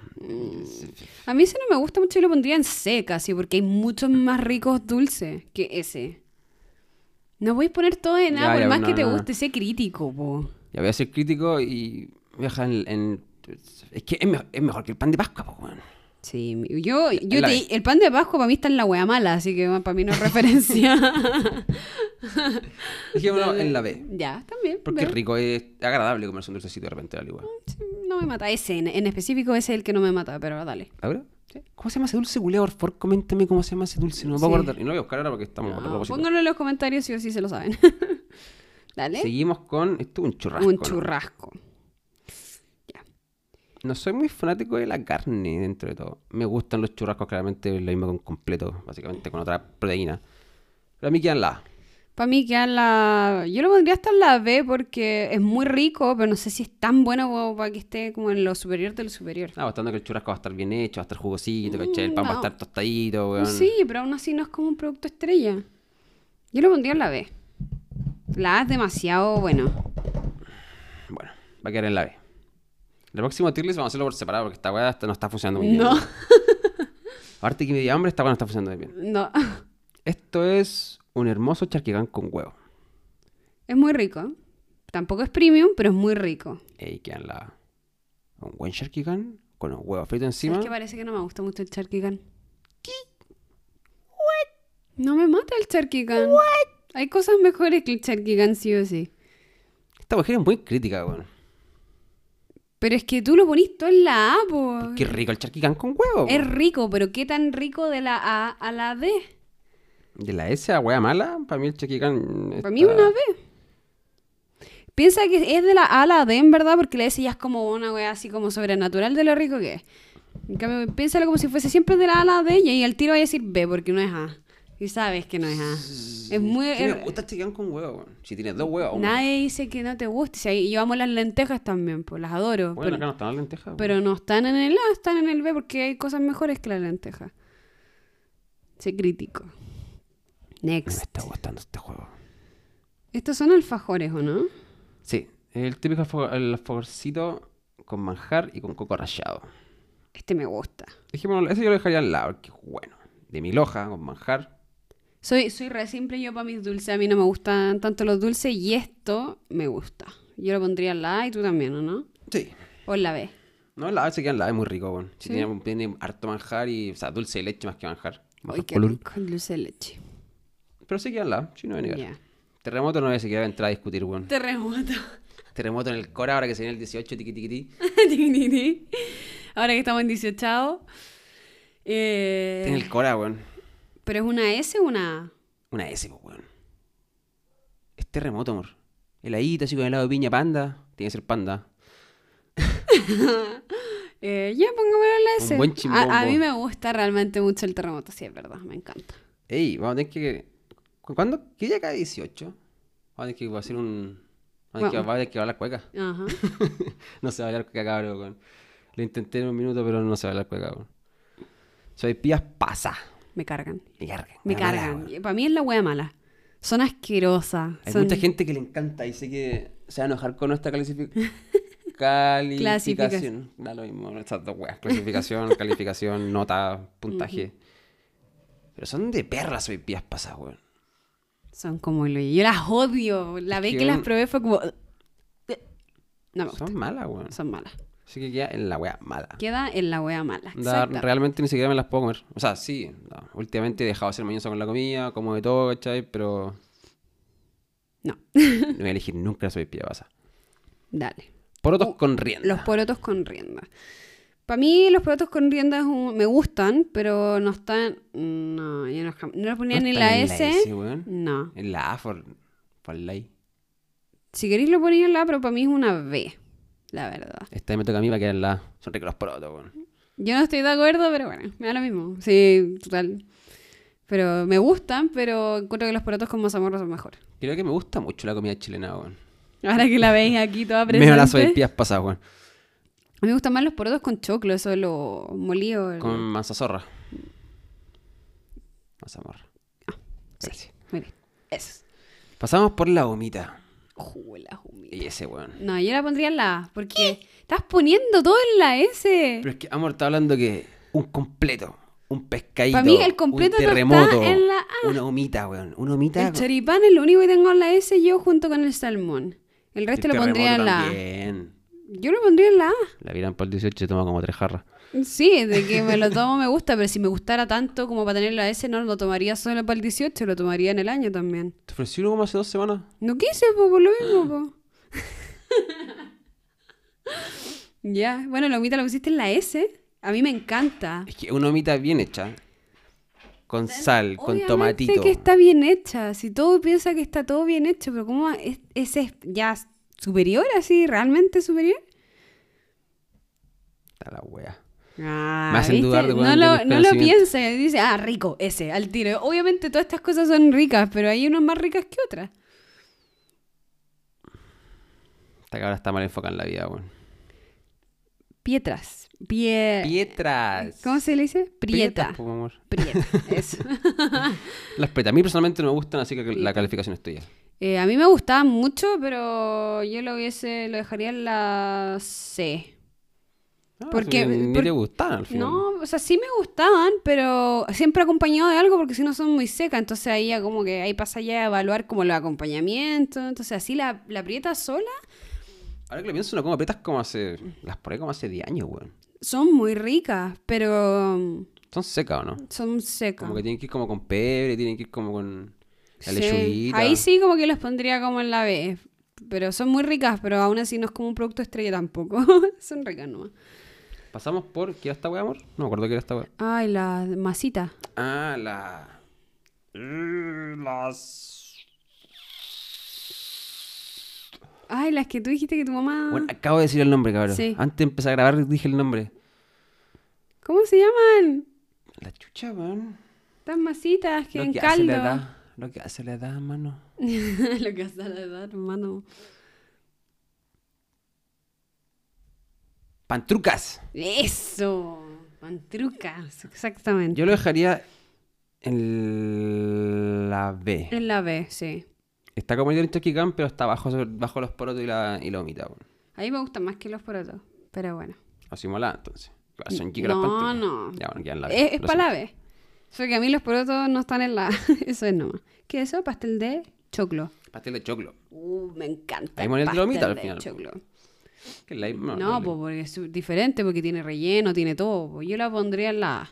A mí ese no me gusta mucho y lo pondría en C casi, porque hay muchos más ricos dulces que ese. No voy a poner todo de nada, Ya, por ya, más no, que te no, no. guste, sé crítico, po. Ya voy a ser crítico y voy a dejar en... en- es que es, me- es mejor que el pan de Pascua, po, weón. Sí, yo, yo la te- el pan de Pascua para mí está en la wea mala, así que para mí no es referencia. Dejémoslo en la B. ya, también. Porque es rico, es agradable comerse un dulcecito de repente la ligua. Sí, no me mata. Ese, en, en específico, ese es el que no me mata, pero dale. ¿Cómo se llama ese dulce, culeo? Por favor, coméntame cómo se llama ese dulce. No me Sí. acordar. Y no lo voy a buscar ahora porque estamos a No, propósito. pónganlo en los comentarios si o si se lo saben. dale. Seguimos con... Esto es un churrasco, Un ¿no? churrasco. No soy muy fanático de la carne dentro de todo. Me gustan los churrascos, claramente lo mismo con completo, básicamente con otra proteína. Pero a mí quedan la A. Para mí queda en la... Yo lo pondría hasta en la B porque es muy rico, pero no sé si es tan bueno como para que esté como en lo superior de lo superior. Ah, bastante que el churrasco va a estar bien hecho, va a estar jugosito, ¿cachai? El pan va a estar tostadito, weón. Sí, pero aún así no es como un producto estrella. Yo lo pondría en la B. La A es demasiado bueno. Bueno, va a quedar en la B. El próximo tier list vamos a hacerlo por separado porque esta weá no está funcionando muy bien. No, Aparte que me dio hambre, esta weá no está funcionando muy bien. no. Esto es un hermoso charquigán con huevo. Es muy rico. Tampoco es premium, pero es muy rico. Ey, quedan la. Un buen charquigán con un huevo frito encima. Es que parece que no me gusta mucho el charquicán. ¿Qué? No me mata el charquicán. Hay cosas mejores que el charquicán, sí o sí. Esta mujer es muy crítica, weón. Pero es que tú lo ponís todo en la A, po. Qué rico el charquigán con huevo. Es rico, pero ¿qué tan rico de la A a la D? De la S a hueá mala, para mí el charquigán. Para mí una B. Piensa que es de la A a la D, en verdad, porque la S ya es como una wea así como sobrenatural de lo rico que es. En cambio, piénsalo como si fuese siempre de la A a la D y ahí al tiro vaya a decir B, porque no es A. Y sabes que no es A. Es muy... Sí me gusta el charquigán con huevo, weón. Si tienes dos huevos. uno. Nadie dice que no te guste. Si hay- yo amo las lentejas también, pues las adoro. Bueno, pero, acá no están las lentejas. weón. pero no están en el A, están en el B porque hay cosas mejores que las lentejas. Sé crítico. No me Next. está gustando este juego. Estos son alfajores, ¿o no? Sí, el típico el alfajorcito con manjar y con coco rallado. Este me gusta. Dijimos, ese yo lo dejaría al lado, es bueno. De mil hojas con manjar. Soy, soy re simple yo para mis dulces. A mí no me gustan tanto los dulces y esto me gusta. Yo lo pondría en la A y tú también, ¿o no? Sí. O en la B. No, la se queda en la es muy rico, weón. Si ¿Sí? tiene, tiene harto manjar y, o sea, dulce de leche más que manjar. Manjar qué color. rico el dulce de leche. Pero sí queda en la, sí, no voy a negar. Ya. Terremoto no voy a siquiera entrar a discutir, weón. Terremoto. Terremoto en el Cora ahora que se viene el 18, tiqui tiqui ti. Tiqui. Ahora que estamos en 18. Eh, Tiene el Cora, weón. ¿Pero es una S o una A? Una S, pues, weón. Es terremoto, amor. Heladito, así con helado de piña panda. Tiene que ser panda. Eh, ya, pongámosle la S. Un buen a, mí me gusta realmente mucho el terremoto, sí, es verdad, me encanta. Ey, vamos a tener que. ¿cu- ¿Cuándo? ¿Qué día cae 18? Vamos a tener que hacer un. Vamos a tener que, Bueno. que bailar cueca. Ajá. no se va a bailar cueca, cabrón. Lo intenté en un minuto, pero no se va a bailar cueca, weón. Soy pías pasa. Me cargan. Me cargan. Me mala, cargan. Para mí es la wea mala. Son asquerosas. Hay son- mucha gente que le encanta y sé que se va a enojar con nuestra clasific- Clasificación. calificación. Da lo mismo, estas dos weas. Clasificación, calificación, nota, puntaje. Pero son de perras hoy días pasadas, weón. Son como lo Yo las odio. La vez que que las probé fue como. No me gusta. Son malas, weón. Son malas. Así que queda en la wea mala. Queda en la wea mala. Da- realmente ni siquiera me las puedo comer. O sea, sí. no, Últimamente he dejado de ser mañoso con la comida, como de todo, ¿cachai? Pero No. no voy a elegir nunca la sopaipilla pasa. Dale. Porotos con rienda. Los porotos con rienda. Para mí los porotos con rienda es un- me gustan, pero no están... No, yo no, no lo ponía No ni la en S. la S, weón. no. En la A, por, por I. Si queréis lo ponía en la A, pero para mí es una B. La verdad. Esta me toca a mí para que en la. Son ricos los porotos, weón. Yo no estoy de acuerdo, pero bueno, me da lo mismo. Sí, total. Pero me gustan, pero encuentro que los porotos con mazamorra son mejores. Creo que me gusta mucho la comida chilena, weón. Ahora que la veis aquí toda presente. Menos las sopaipillas pasadas, weón. A mí me gustan más los porotos con choclo, eso lo molido. el- Con manzazorra. Mazamorra. Ah, Sí, muy bien. Eso. Pasamos por la gomita. Humita. Y ese, weón. No, yo la pondría en la A, porque estás poniendo todo en la S. Pero es que, amor, está hablando que un completo, un pescadito, Pa' mí el completo un no está terremoto, en la A. una humita, weón. Una humita. El choripán es lo único que tengo en la S yo junto con el salmón. El resto el lo pondría en terremoto la A. también. Yo lo pondría en la A. La vieran por el 18 y toma como tres jarras. Sí, de que me lo tomo me gusta, pero si me gustara tanto como para tener la S, no lo tomaría solo para el 18, lo tomaría en el año también. ¿Te ofrecí uno como hace dos semanas? No quise, po, por lo mismo, po. ya, bueno, la humita lo pusiste en la S. A mí me encanta. Es que una humita bien hecha. Con sal, con Obviamente tomatito. que está bien hecha. Si todo piensa que está todo bien hecho, pero ¿cómo es, ese es ya superior así? ¿Realmente superior? Está la wea. Ah, Me hacen ¿viste? dudar de no lo, no lo piensa, dice, ah, rico, ese, al tiro. Obviamente todas estas cosas son ricas, pero hay unas más ricas que otras. Esta cabra está mal enfocada en la vida, weón. Pietras. Pie... Pietras. ¿Cómo se le dice? Prieta. Prietas. Prieta, eso. Las pretas. A mí personalmente no me gustan, así que la calificación es tuya. Eh, a mí me gustaban mucho, pero yo lo hubiese, lo dejaría en la C. Ah, Porque- ni por- te gustaban al final. No, o sea, sí me gustaban, pero siempre acompañado de algo porque si no son muy secas. Entonces ahí ya como que ahí pasa ya a evaluar como los acompañamientos. Entonces así la, la prieta sola Ahora que lo pienso, no como pretas como hace. Las probé como hace 10 años, weón. son muy ricas, pero um, Son secas, ¿o no? son secas. Como que tienen que ir como con pebre, tienen que ir como con la Sí. lechuguita. Ahí sí como que las pondría como en la B. Pero son muy ricas, pero aún así no es como un producto estrella tampoco. son ricas nomás. Pasamos por. ¿Qué era esta weá, amor? No me acuerdo qué era esta weá. Ay, la masita. Ah, la. Las. Ay, las que tú dijiste que tu mamá... Bueno, acabo de decir el nombre, cabrón. Sí. Antes de empezar a grabar dije el nombre. ¿Cómo se llaman? La chucha, weón. Estas masitas que Lo en que hace caldo. la edad. Lo que hace la edad, mano. Lo que hace la edad, hermano. Pantrucas. Eso. Pantrucas, exactamente. Yo lo dejaría en la B. En la B, sí. Está como el Chucky pero está bajo, bajo los porotos y la, y la humita. A mí me gustan más que los porotos. Pero bueno. Así mola, entonces. Son chicas las No, no. Ya, bueno, quedan en la B. Es, para la. B. Porque a mí los porotos no están en la. Eso es nomás. ¿Qué es eso? Pastel de choclo. Pastel de choclo. Uh, me encanta. Ahí el el de pastel lomita al final, choclo. Que la- No, la- pues porque es diferente, porque tiene relleno, tiene todo. po. Yo la pondría en la A.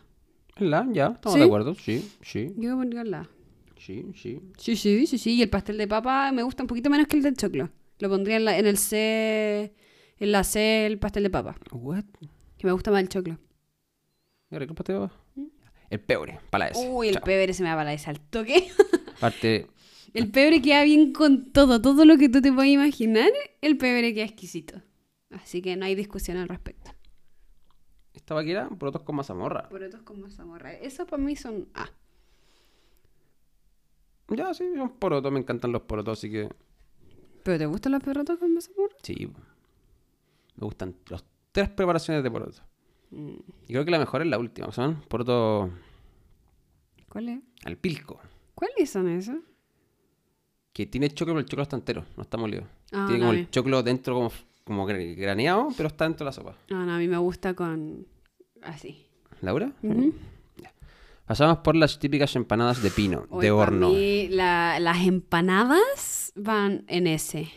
En la, ya, estamos ¿Sí? de acuerdo. Sí, sí, Yo la pondría en la A. sí, sí. Sí, sí, sí, sí. Y el pastel de papa me gusta un poquito menos que el del choclo. Lo pondría en, la, en el C. En la C, el pastel de papa. What? Que me gusta más el choclo. ¿Qué rico el pastel de papa? El pebre, para la S. Uy, el Chao. pebre se me va para ese al toque. Aparte, el pebre queda bien con todo. Todo lo que tú te puedas imaginar, el pebre queda exquisito. Así que no hay discusión al respecto. esta vaquera, porotos con mazamorra. Porotos con mazamorra. Esos para mí son A. Ya, sí, son porotos, me encantan los porotos, así que ¿Pero te gustan los porotos con mazamorra? sí. Me gustan las tres preparaciones de porotos. Mm. Y creo que la mejor es la última, son porotos ¿Cuál es? al pilco. ¿Cuáles son esos? que tiene choclo, pero el choclo está entero, no está molido. Ah, tiene como el choclo dentro como, como gra- graneado, pero está dentro de la sopa. No, no, a mí me gusta con... Así. ¿Laura? Ya. Pasamos por las típicas empanadas de pino, Hoy de horno. mí la- las empanadas van en ese.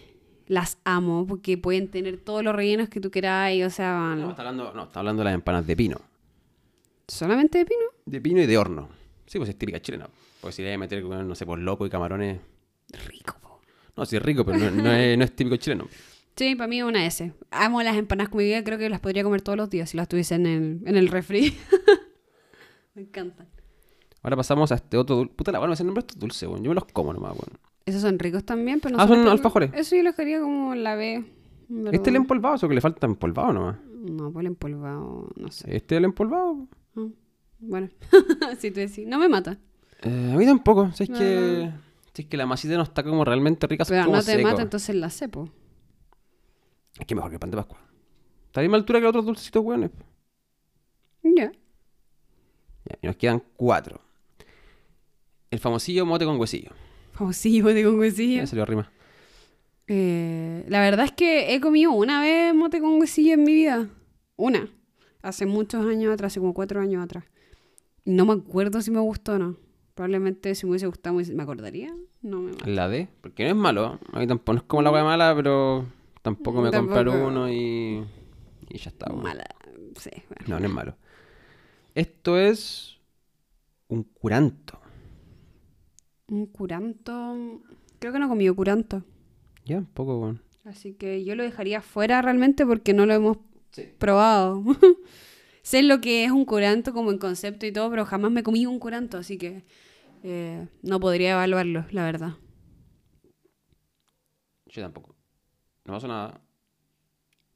Las amo porque pueden tener todos los rellenos que tú queráis, o sea, van... No, está hablando, no, está hablando de las empanadas de pino. ¿Solamente de pino? De pino y de horno. Sí, pues es típica chilena. Porque si le voy a meter, no sé, por loco y camarones. Rico, po. No, sí es rico, pero no, no es, no es típico chileno. Sí, para mí una S. Amo las empanadas con mi vida, creo que las podría comer todos los días si las tuviese en el, en el refri. me encantan. Ahora pasamos a este otro dulce. Puta la bueno, ese nombre es dulce, weón. Yo me los como nomás, weón. Esos son ricos también, pero no Ah, son alfajores. Eso yo los quería como la B. ¿Este es el empolvado o que le falta empolvado nomás? No, por el empolvado, no sé. ¿Este es el empolvado? Ah, Bueno, si tú decís, no me mata. Eh, a mí tampoco. Si es No, que. Si es que la masita no está como realmente rica, Pero como no te seco. mata, entonces la cepo. Es que mejor que el pan de Pascua. Está a la misma altura que los otros dulcecitos, weones. Ya. Ya, y nos quedan cuatro. El famosillo mote con huesillo. Famosillo de con huesillo. Ya salió rima. Eh, la verdad es que he comido una vez mote con huesillo en mi vida. Una. Hace muchos años atrás, hace como cuatro años atrás. Y no me acuerdo si me gustó o no. Probablemente si me hubiese gustado me acordaría. No me mata. La D, porque no es malo. A mí tampoco no es como la wea mala, pero tampoco me Tampoco. compraron uno y. Y ya está. Mala. Sí, bueno. No, no es malo. Esto es. Un curanto. Un curanto. Creo que no he comido curanto. Ya, un poco, weón. Así que yo lo dejaría fuera realmente porque no lo hemos probado. sé lo que es un curanto como en concepto y todo, pero jamás me comí un curanto, así que eh, no podría evaluarlo, la verdad. Yo tampoco. No pasó nada.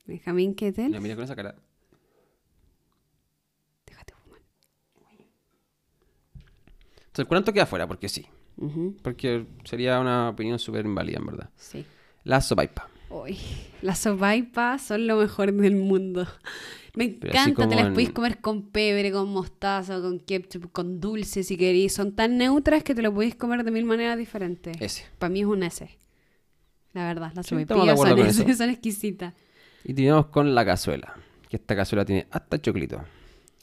Benjamín, ¿qué tal? Mira, mira con esa cara. Déjate fumar. Entonces, el curanto queda fuera, porque sí. Porque sería una opinión súper inválida, en verdad. Sí. La sopaipa. Uy, las sopaipas son lo mejor del mundo. Me encanta, te las en- podéis comer con pebre, con mostaza, con ketchup, con dulce si queréis. Son tan neutras que te lo podéis comer de mil maneras diferentes. Ese. Para mí es un S. La verdad, las Sí, sopaipillas son, exquisitas. Y terminamos con la cazuela. Que esta cazuela tiene hasta choclito.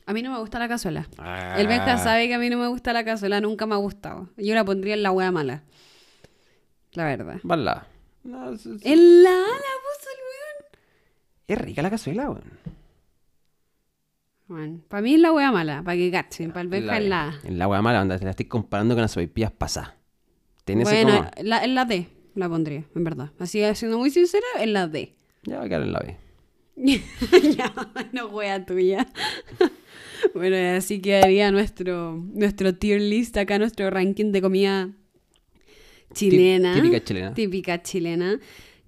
A mí no me gusta la cazuela. Ah. El Benja sabe que a mí no me gusta la cazuela, nunca me ha gustado. Yo la pondría en la hueá mala. La verdad. Bala. No, es- En la la puso el weón. es rica la cazuela, weón. Bueno, para mí es la hueá mala, para que cachen. Para el Benja es la... En la hueá mala, anda, te la estoy comparando con las sopaipillas pasadas. Bueno, como- la, en la D la pondría, en verdad. Así, siendo muy sincera, en la D. Ya va a quedar en la B. ya, no wea tuya. bueno, así quedaría nuestro, nuestro tier list acá, nuestro ranking de comida chilena. típica chilena. Típica chilena.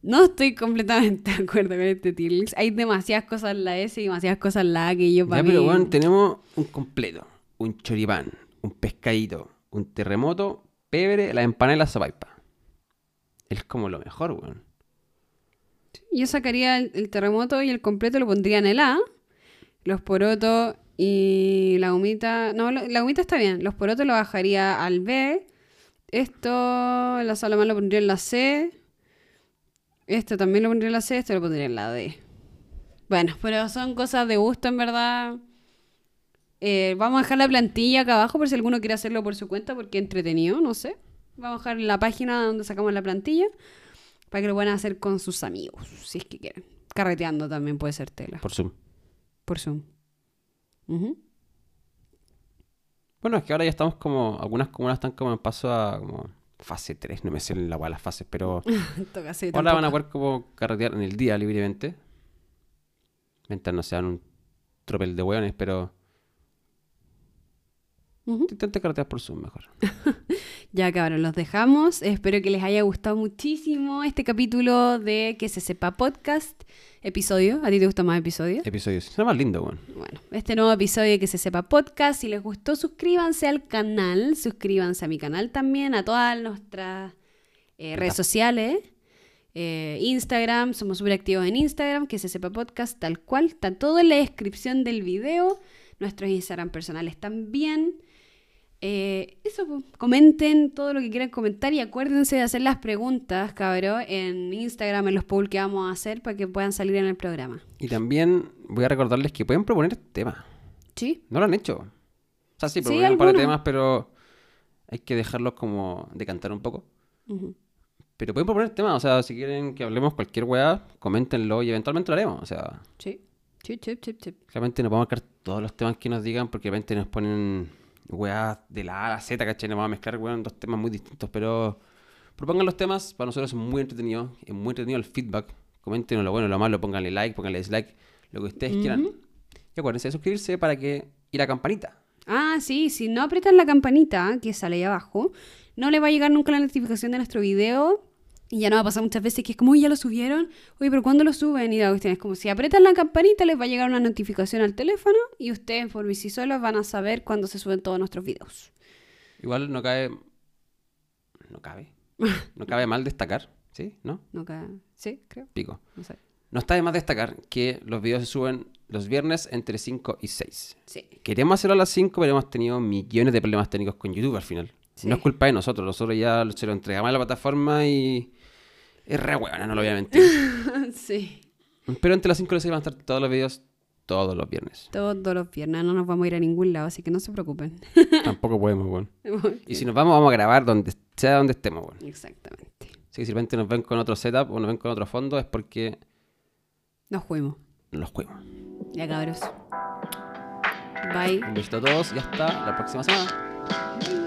No estoy completamente de acuerdo con este tier list. Hay demasiadas cosas en la S y demasiadas cosas en la A que yo para Ya, mí... pero bueno, tenemos un completo, un choripán, un pescadito, un terremoto, pebre, la empanada y la sopaipa. Es como lo mejor, weón. Yo sacaría el, terremoto y el completo lo pondría en el A. Los porotos y la humita. No, la humita está bien. Los porotos lo bajaría al B. Esto, la salamán lo pondría en la C. Esto también lo pondría en la C. Esto lo pondría en la D. Bueno, pero son cosas de gusto en verdad. Eh, vamos a dejar la plantilla acá abajo por si alguno quiere hacerlo por su cuenta porque entretenido, no sé. Vamos a dejar la página donde sacamos la plantilla para que lo puedan hacer con sus amigos, si es que quieren. Carreteando también puede ser tela, Por Zoom. por Zoom. Bueno, es que ahora ya estamos como, algunas comunas están como en paso a como fase 3, no me sé la weá las fases, pero ahora van a poder como carretear en el día libremente. Mientras no sean un tropel de hueones, pero Ujú. intenten carretear por Zoom mejor. Ya cabrón, los dejamos. Espero que les haya gustado muchísimo este capítulo de Que se sepa podcast. Episodio. ¿A ti te gusta más episodio? Episodios. Es más lindo, weón. Bueno, este nuevo episodio de Que se sepa podcast. Si les gustó, suscríbanse al canal. Suscríbanse a mi canal también, a todas nuestras eh, redes sociales. Eh, Instagram, somos súper activos en Instagram, que se sepa podcast tal cual. Está todo en la descripción del video. Nuestros Instagram personales también. Eh, eso, comenten todo lo que quieran comentar y acuérdense de hacer las preguntas, cabrón, en Instagram, en los polls que vamos a hacer para que puedan salir en el programa. Y también voy a recordarles que pueden proponer temas. ¿Sí? No lo han hecho. O sea, sí, Sí, proponen un par de temas, pero hay que dejarlos como decantar un poco. Pero pueden proponer temas, o sea, si quieren que hablemos cualquier weá, coméntenlo y eventualmente lo haremos. O sea, Sí. Sí, sí, sí, sí. realmente no podemos mezclar todos los temas que nos digan porque de repente nos ponen weá de la A a la Z, ¿cachai? Nos vamos a mezclar, weón, dos temas muy distintos, pero propongan los temas, para nosotros es muy entretenido, es muy entretenido el feedback. Coméntenos lo bueno, lo malo, pónganle like, pónganle dislike, lo que ustedes quieran. Y acuérdense de suscribirse para que... y la campanita. Ah, sí, si no apretan la campanita que sale ahí abajo, no le va a llegar nunca la notificación de nuestro video. Y ya no va a pasar muchas veces que es como, "Uy, ya lo subieron. Oye, pero ¿cuándo lo suben? Y la cuestión es como, si apretan la campanita, les va a llegar una notificación al teléfono y ustedes por sí solos van a saber cuándo se suben todos nuestros videos. Igual no cabe... No cabe. No cabe mal destacar, ¿sí? ¿No? No ca- Sí, creo. Pico. No sé. No está de más destacar que los videos se suben los viernes entre 5 y 6. Sí. Queremos hacerlo a las 5, pero hemos tenido millones de problemas técnicos con YouTube al final. Sí. No es culpa de nosotros, nosotros ya se lo entregamos a la plataforma y es re buena, no lo voy a mentir. sí. pero entre las 5 y las 6 van a estar todos los videos todos los viernes. Todos los viernes no nos vamos a ir a ningún lado, así que no se preocupen. Tampoco podemos, weón. Y si nos vamos, vamos a grabar donde sea donde estemos, weón. Exactamente. Así que si de repente nos ven con otro setup o nos ven con otro fondo es porque Nos fuimos. los juegos. Ya cabros. Bye. Un besito a todos y hasta la próxima semana.